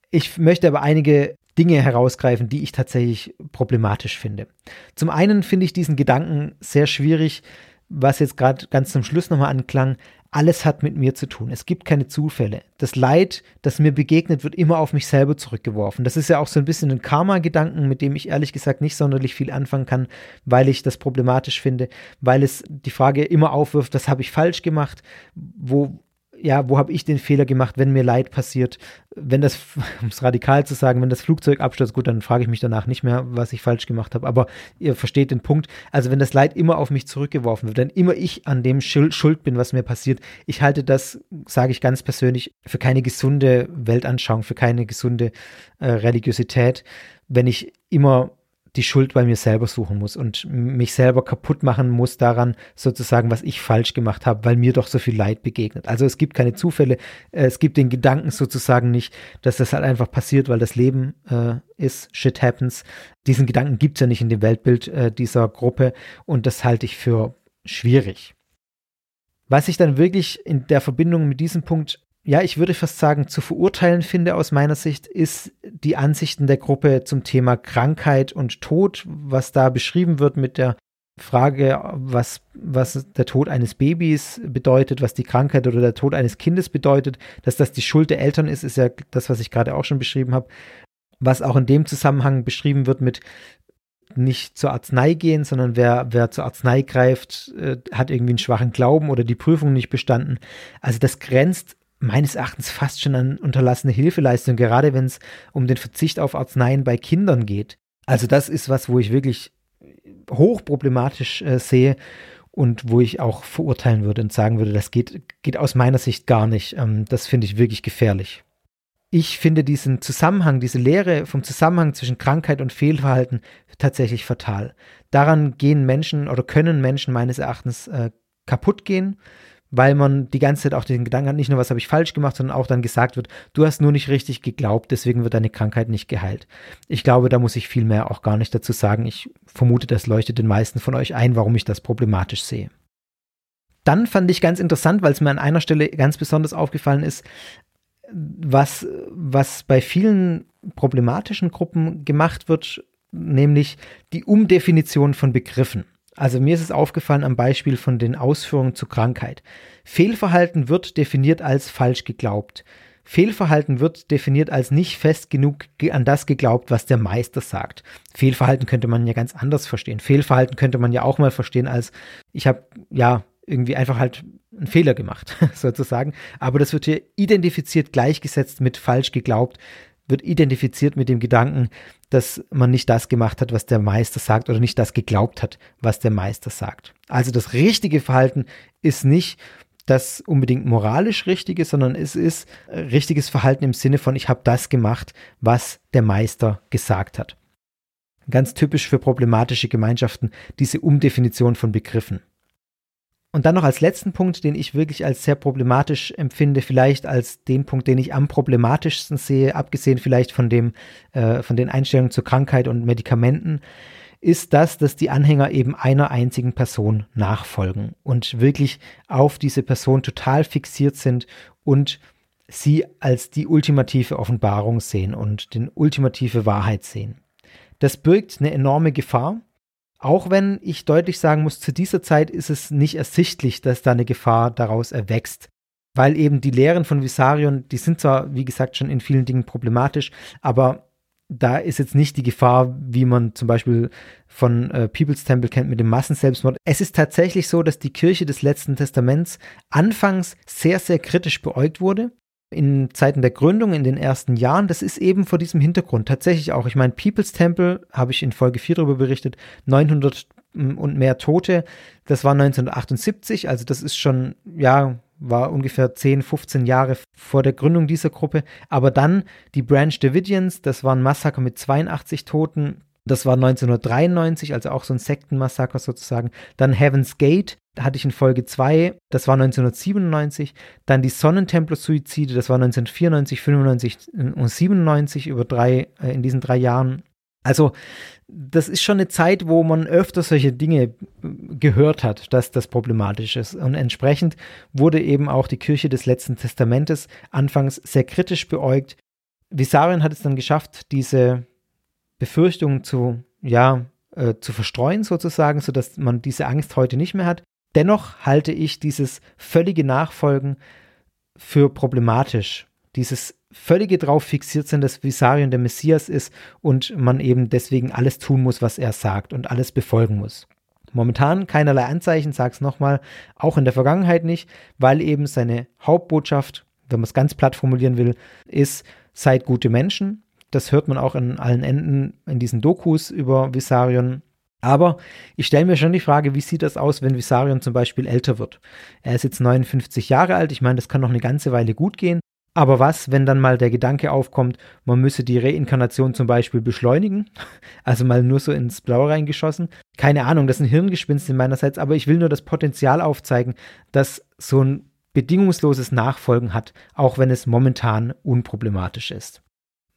Ich möchte aber einige Dinge herausgreifen, die ich tatsächlich problematisch finde. Zum einen finde ich diesen Gedanken sehr schwierig, was jetzt gerade ganz zum Schluss nochmal anklang, alles hat mit mir zu tun. Es gibt keine Zufälle. Das Leid, das mir begegnet, wird immer auf mich selber zurückgeworfen. Das ist ja auch so ein bisschen ein Karma-Gedanken, mit dem ich ehrlich gesagt nicht sonderlich viel anfangen kann, weil ich das problematisch finde, weil es die Frage immer aufwirft, was habe ich falsch gemacht, wo, ja, wo habe ich den Fehler gemacht, wenn mir Leid passiert? Wenn das, [LAUGHS] um es radikal zu sagen, wenn das Flugzeug abstürzt, gut, dann frage ich mich danach nicht mehr, was ich falsch gemacht habe. Aber ihr versteht den Punkt. Also wenn das Leid immer auf mich zurückgeworfen wird, wenn immer ich an dem Schuld bin, was mir passiert, ich halte das, sage ich ganz persönlich, für keine gesunde Weltanschauung, für keine gesunde äh, Religiosität, wenn ich immer die Schuld bei mir selber suchen muss und mich selber kaputt machen muss daran, sozusagen, was ich falsch gemacht habe, weil mir doch so viel Leid begegnet. Also es gibt keine Zufälle, äh, es gibt den Gedanken sozusagen nicht, dass das halt einfach passiert, weil das Leben äh, ist, shit happens. Diesen Gedanken gibt es ja nicht in dem Weltbild äh, dieser Gruppe und das halte ich für schwierig. Was ich dann wirklich in der Verbindung mit diesem Punkt ja, ich würde fast sagen, zu verurteilen finde aus meiner Sicht, ist die Ansichten der Gruppe zum Thema Krankheit und Tod, was da beschrieben wird mit der Frage, was, was der Tod eines Babys bedeutet, was die Krankheit oder der Tod eines Kindes bedeutet, dass das die Schuld der Eltern ist, ist ja das, was ich gerade auch schon beschrieben habe. Was auch in dem Zusammenhang beschrieben wird mit nicht zur Arznei gehen, sondern wer, wer zur Arznei greift, äh, hat irgendwie einen schwachen Glauben oder die Prüfung nicht bestanden. Also das grenzt meines Erachtens fast schon an unterlassene Hilfeleistung, gerade wenn es um den Verzicht auf Arzneien bei Kindern geht. Also das ist was, wo ich wirklich hochproblematisch äh, sehe und wo ich auch verurteilen würde und sagen würde, das geht, geht aus meiner Sicht gar nicht. Ähm, das finde ich wirklich gefährlich. Ich finde diesen Zusammenhang, diese Lehre vom Zusammenhang zwischen Krankheit und Fehlverhalten tatsächlich fatal. Daran gehen Menschen oder können Menschen meines Erachtens äh, kaputt gehen weil man die ganze Zeit auch den Gedanken hat, nicht nur, was habe ich falsch gemacht, sondern auch dann gesagt wird, du hast nur nicht richtig geglaubt, deswegen wird deine Krankheit nicht geheilt. Ich glaube, da muss ich viel mehr auch gar nicht dazu sagen. Ich vermute, das leuchtet den meisten von euch ein, warum ich das problematisch sehe. Dann fand ich ganz interessant, weil es mir an einer Stelle ganz besonders aufgefallen ist, was, was bei vielen problematischen Gruppen gemacht wird, nämlich die Umdefinition von Begriffen. Also mir ist es aufgefallen am Beispiel von den Ausführungen zur Krankheit. Fehlverhalten wird definiert als falsch geglaubt. Fehlverhalten wird definiert als nicht fest genug an das geglaubt, was der Meister sagt. Fehlverhalten könnte man ja ganz anders verstehen. Fehlverhalten könnte man ja auch mal verstehen als, ich habe ja irgendwie einfach halt einen Fehler gemacht, [LAUGHS] sozusagen. Aber das wird hier identifiziert gleichgesetzt mit falsch geglaubt, wird identifiziert mit dem Gedanken, dass man nicht das gemacht hat, was der Meister sagt oder nicht das geglaubt hat, was der Meister sagt. Also das richtige Verhalten ist nicht das unbedingt moralisch Richtige, sondern es ist richtiges Verhalten im Sinne von, ich habe das gemacht, was der Meister gesagt hat. Ganz typisch für problematische Gemeinschaften diese Umdefinition von Begriffen. Und dann noch als letzten Punkt, den ich wirklich als sehr problematisch empfinde, vielleicht als den Punkt, den ich am problematischsten sehe, abgesehen vielleicht von dem, äh, von den Einstellungen zur Krankheit und Medikamenten, ist das, dass die Anhänger eben einer einzigen Person nachfolgen und wirklich auf diese Person total fixiert sind und sie als die ultimative Offenbarung sehen und die ultimative Wahrheit sehen. Das birgt eine enorme Gefahr, auch wenn ich deutlich sagen muss, zu dieser Zeit ist es nicht ersichtlich, dass da eine Gefahr daraus erwächst. weil eben die Lehren von Visarion, die sind zwar, wie gesagt, schon in vielen Dingen problematisch, aber da ist jetzt nicht die Gefahr, wie man zum Beispiel von äh, People's Temple kennt mit dem Massenselbstmord. Es ist tatsächlich so, dass die Kirche des letzten Testaments anfangs sehr, sehr kritisch beäugt wurde. In Zeiten der Gründung, in den ersten Jahren, das ist eben vor diesem Hintergrund tatsächlich auch. Ich meine, People's Temple, habe ich in Folge 4 darüber berichtet, 900 mm, und mehr Tote, das war 1978, also das ist schon, ja, war ungefähr 10, 15 Jahre vor der Gründung dieser Gruppe. Aber dann die Branch Davidians, das war ein Massaker mit 82 Toten. Das war 1993, also auch so ein Sektenmassaker sozusagen. Dann Heaven's Gate, hatte ich in Folge 2, das war 1997. Dann die Sonnentempler-Suizide, das war 1994, 95 und 97 über drei, äh, in diesen drei Jahren. Also das ist schon eine Zeit, wo man öfter solche Dinge gehört hat, dass das problematisch ist. Und entsprechend wurde eben auch die Kirche des letzten Testamentes anfangs sehr kritisch beäugt. Visarion hat es dann geschafft, diese Befürchtungen zu, ja, äh, zu verstreuen sozusagen, sodass man diese Angst heute nicht mehr hat. Dennoch halte ich dieses völlige Nachfolgen für problematisch. Dieses völlige drauf fixiert sind, dass Visarion der Messias ist und man eben deswegen alles tun muss, was er sagt und alles befolgen muss. Momentan keinerlei Anzeichen, sag's nochmal, auch in der Vergangenheit nicht, weil eben seine Hauptbotschaft, wenn man es ganz platt formulieren will, ist, seid gute Menschen. Das hört man auch an allen Enden in diesen Dokus über Visarion. Aber ich stelle mir schon die Frage, wie sieht das aus, wenn Visarion zum Beispiel älter wird? Er ist jetzt 59 Jahre alt, ich meine, das kann noch eine ganze Weile gut gehen. Aber was, wenn dann mal der Gedanke aufkommt, man müsse die Reinkarnation zum Beispiel beschleunigen? [LAUGHS] Also mal nur so ins Blaue reingeschossen. Keine Ahnung, das sind Hirngespinste meinerseits, aber ich will nur das Potenzial aufzeigen, dass so ein bedingungsloses Nachfolgen hat, auch wenn es momentan unproblematisch ist.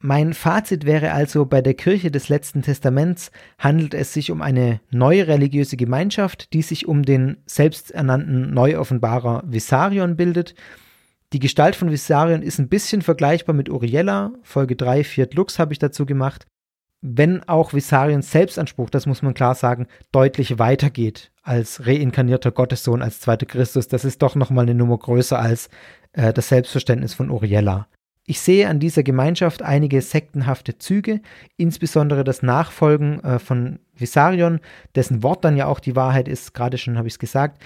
Mein Fazit wäre also, bei der Kirche des letzten Testaments handelt es sich um eine neue religiöse Gemeinschaft, die sich um den selbsternannten Neuoffenbarer Visarion bildet die Gestalt von Visarion ist ein bisschen vergleichbar mit Uriella. Folge 3, Fiat Lux habe ich dazu gemacht. Wenn auch Visarions Selbstanspruch, das muss man klar sagen, deutlich weitergeht als reinkarnierter Gottessohn, als zweiter Christus. Das ist doch nochmal eine Nummer größer als äh, das Selbstverständnis von Uriella. Ich sehe an dieser Gemeinschaft einige sektenhafte Züge, insbesondere das Nachfolgen äh, von Visarion, dessen Wort dann ja auch die Wahrheit ist, gerade schon habe ich es gesagt.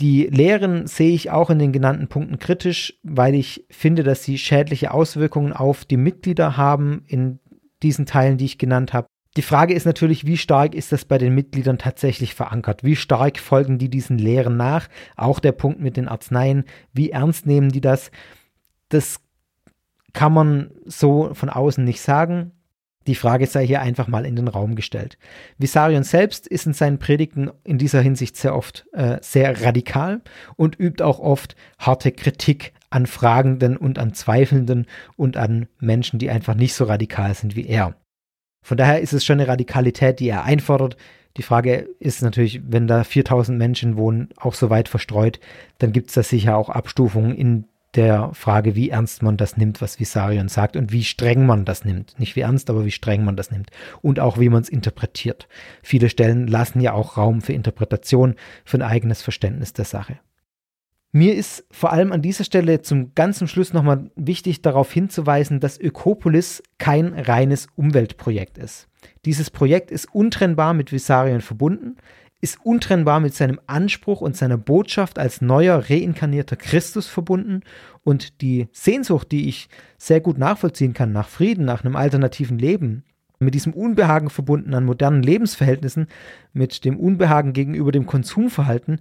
Die Lehren sehe ich auch in den genannten Punkten kritisch, weil ich finde, dass sie schädliche Auswirkungen auf die Mitglieder haben in diesen Teilen, die ich genannt habe. Die Frage ist natürlich, wie stark ist das bei den Mitgliedern tatsächlich verankert? Wie stark folgen die diesen Lehren nach? Auch der Punkt mit den Arzneien, wie ernst nehmen die das? Das kann man so von außen nicht sagen. Die Frage sei hier einfach mal in den Raum gestellt. Visarion selbst ist in seinen Predigten in dieser Hinsicht sehr oft äh, sehr radikal und übt auch oft harte Kritik an Fragenden und an Zweifelnden und an Menschen, die einfach nicht so radikal sind wie er. Von daher ist es schon eine Radikalität, die er einfordert. Die Frage ist natürlich, wenn da 4000 Menschen wohnen, auch so weit verstreut, dann gibt es da sicher auch Abstufungen in der Frage, wie ernst man das nimmt, was Visarion sagt und wie streng man das nimmt. Nicht wie ernst, aber wie streng man das nimmt. Und auch wie man es interpretiert. Viele Stellen lassen ja auch Raum für Interpretation, für ein eigenes Verständnis der Sache. Mir ist vor allem an dieser Stelle zum ganzen Schluss nochmal wichtig darauf hinzuweisen, dass Ökopolis kein reines Umweltprojekt ist. Dieses Projekt ist untrennbar mit Visarion verbunden ist untrennbar mit seinem Anspruch und seiner Botschaft als neuer reinkarnierter Christus verbunden und die Sehnsucht, die ich sehr gut nachvollziehen kann nach Frieden, nach einem alternativen Leben, mit diesem Unbehagen verbunden an modernen Lebensverhältnissen, mit dem Unbehagen gegenüber dem Konsumverhalten,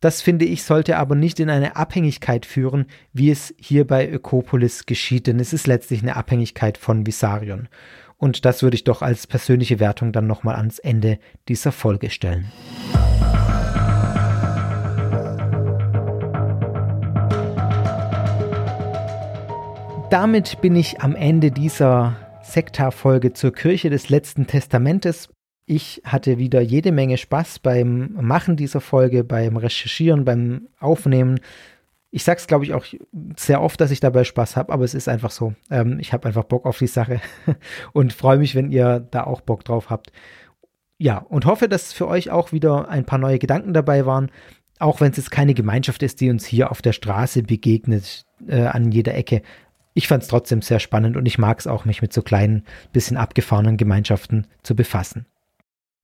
das finde ich sollte aber nicht in eine Abhängigkeit führen, wie es hier bei Ökopolis geschieht, denn es ist letztlich eine Abhängigkeit von Visarion. Und das würde ich doch als persönliche Wertung dann nochmal ans Ende dieser Folge stellen. Damit bin ich am Ende dieser Sektarfolge zur Kirche des letzten Testamentes. Ich hatte wieder jede Menge Spaß beim Machen dieser Folge, beim Recherchieren, beim Aufnehmen ich sag's, glaube ich, auch sehr oft, dass ich dabei Spaß habe, aber es ist einfach so. Ähm, ich habe einfach Bock auf die Sache [LAUGHS] und freue mich, wenn ihr da auch Bock drauf habt. Ja, und hoffe, dass für euch auch wieder ein paar neue Gedanken dabei waren. Auch wenn es jetzt keine Gemeinschaft ist, die uns hier auf der Straße begegnet, äh, an jeder Ecke. Ich fand es trotzdem sehr spannend und ich mag es auch, mich mit so kleinen, bisschen abgefahrenen Gemeinschaften zu befassen.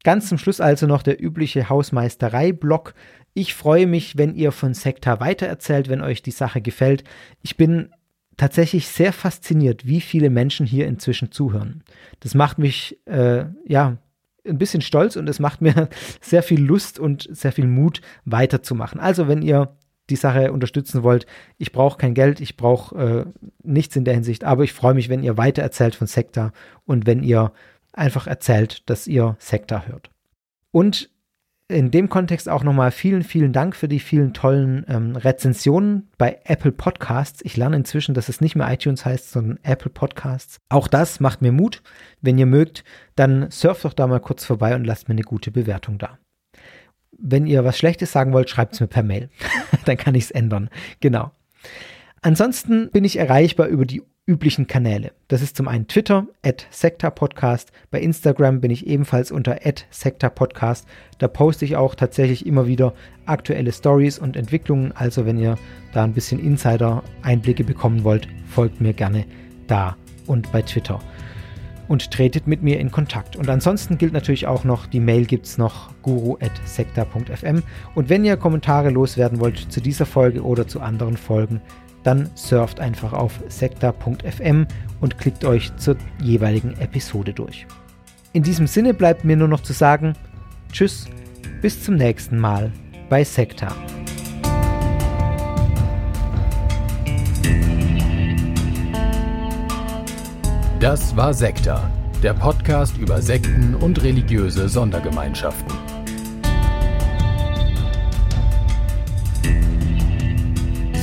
Ganz zum Schluss also noch der übliche Hausmeisterei-Block. Ich freue mich, wenn ihr von Sekta weitererzählt, wenn euch die Sache gefällt. Ich bin tatsächlich sehr fasziniert, wie viele Menschen hier inzwischen zuhören. Das macht mich, äh, ja, ein bisschen stolz und es macht mir [LAUGHS] sehr viel Lust und sehr viel Mut weiterzumachen. Also wenn ihr die Sache unterstützen wollt, ich brauche kein Geld, ich brauche äh, nichts in der Hinsicht, aber ich freue mich, wenn ihr weiter erzählt von Sekta und wenn ihr einfach erzählt, dass ihr Sekta hört. Und in dem Kontext auch nochmal vielen, vielen Dank für die vielen tollen ähm, Rezensionen bei Apple Podcasts. Ich lerne inzwischen, dass es nicht mehr iTunes heißt, sondern Apple Podcasts. Auch das macht mir Mut. Wenn ihr mögt, dann surft doch da mal kurz vorbei und lasst mir eine gute Bewertung da. Wenn ihr was Schlechtes sagen wollt, schreibt es mir per Mail. [LAUGHS] dann kann ich es ändern. Genau. Ansonsten bin ich erreichbar über die üblichen Kanäle. Das ist zum einen Twitter, at Podcast. Bei Instagram bin ich ebenfalls unter at Podcast. Da poste ich auch tatsächlich immer wieder aktuelle Stories und Entwicklungen. Also wenn ihr da ein bisschen Insider-Einblicke bekommen wollt, folgt mir gerne da und bei Twitter. Und tretet mit mir in Kontakt. Und ansonsten gilt natürlich auch noch, die Mail gibt es noch guru.sekta.fm. Und wenn ihr Kommentare loswerden wollt zu dieser Folge oder zu anderen Folgen, dann surft einfach auf sekta.fm und klickt euch zur jeweiligen Episode durch. In diesem Sinne bleibt mir nur noch zu sagen, tschüss, bis zum nächsten Mal bei Sekta. Das war Sekta, der Podcast über Sekten und religiöse Sondergemeinschaften.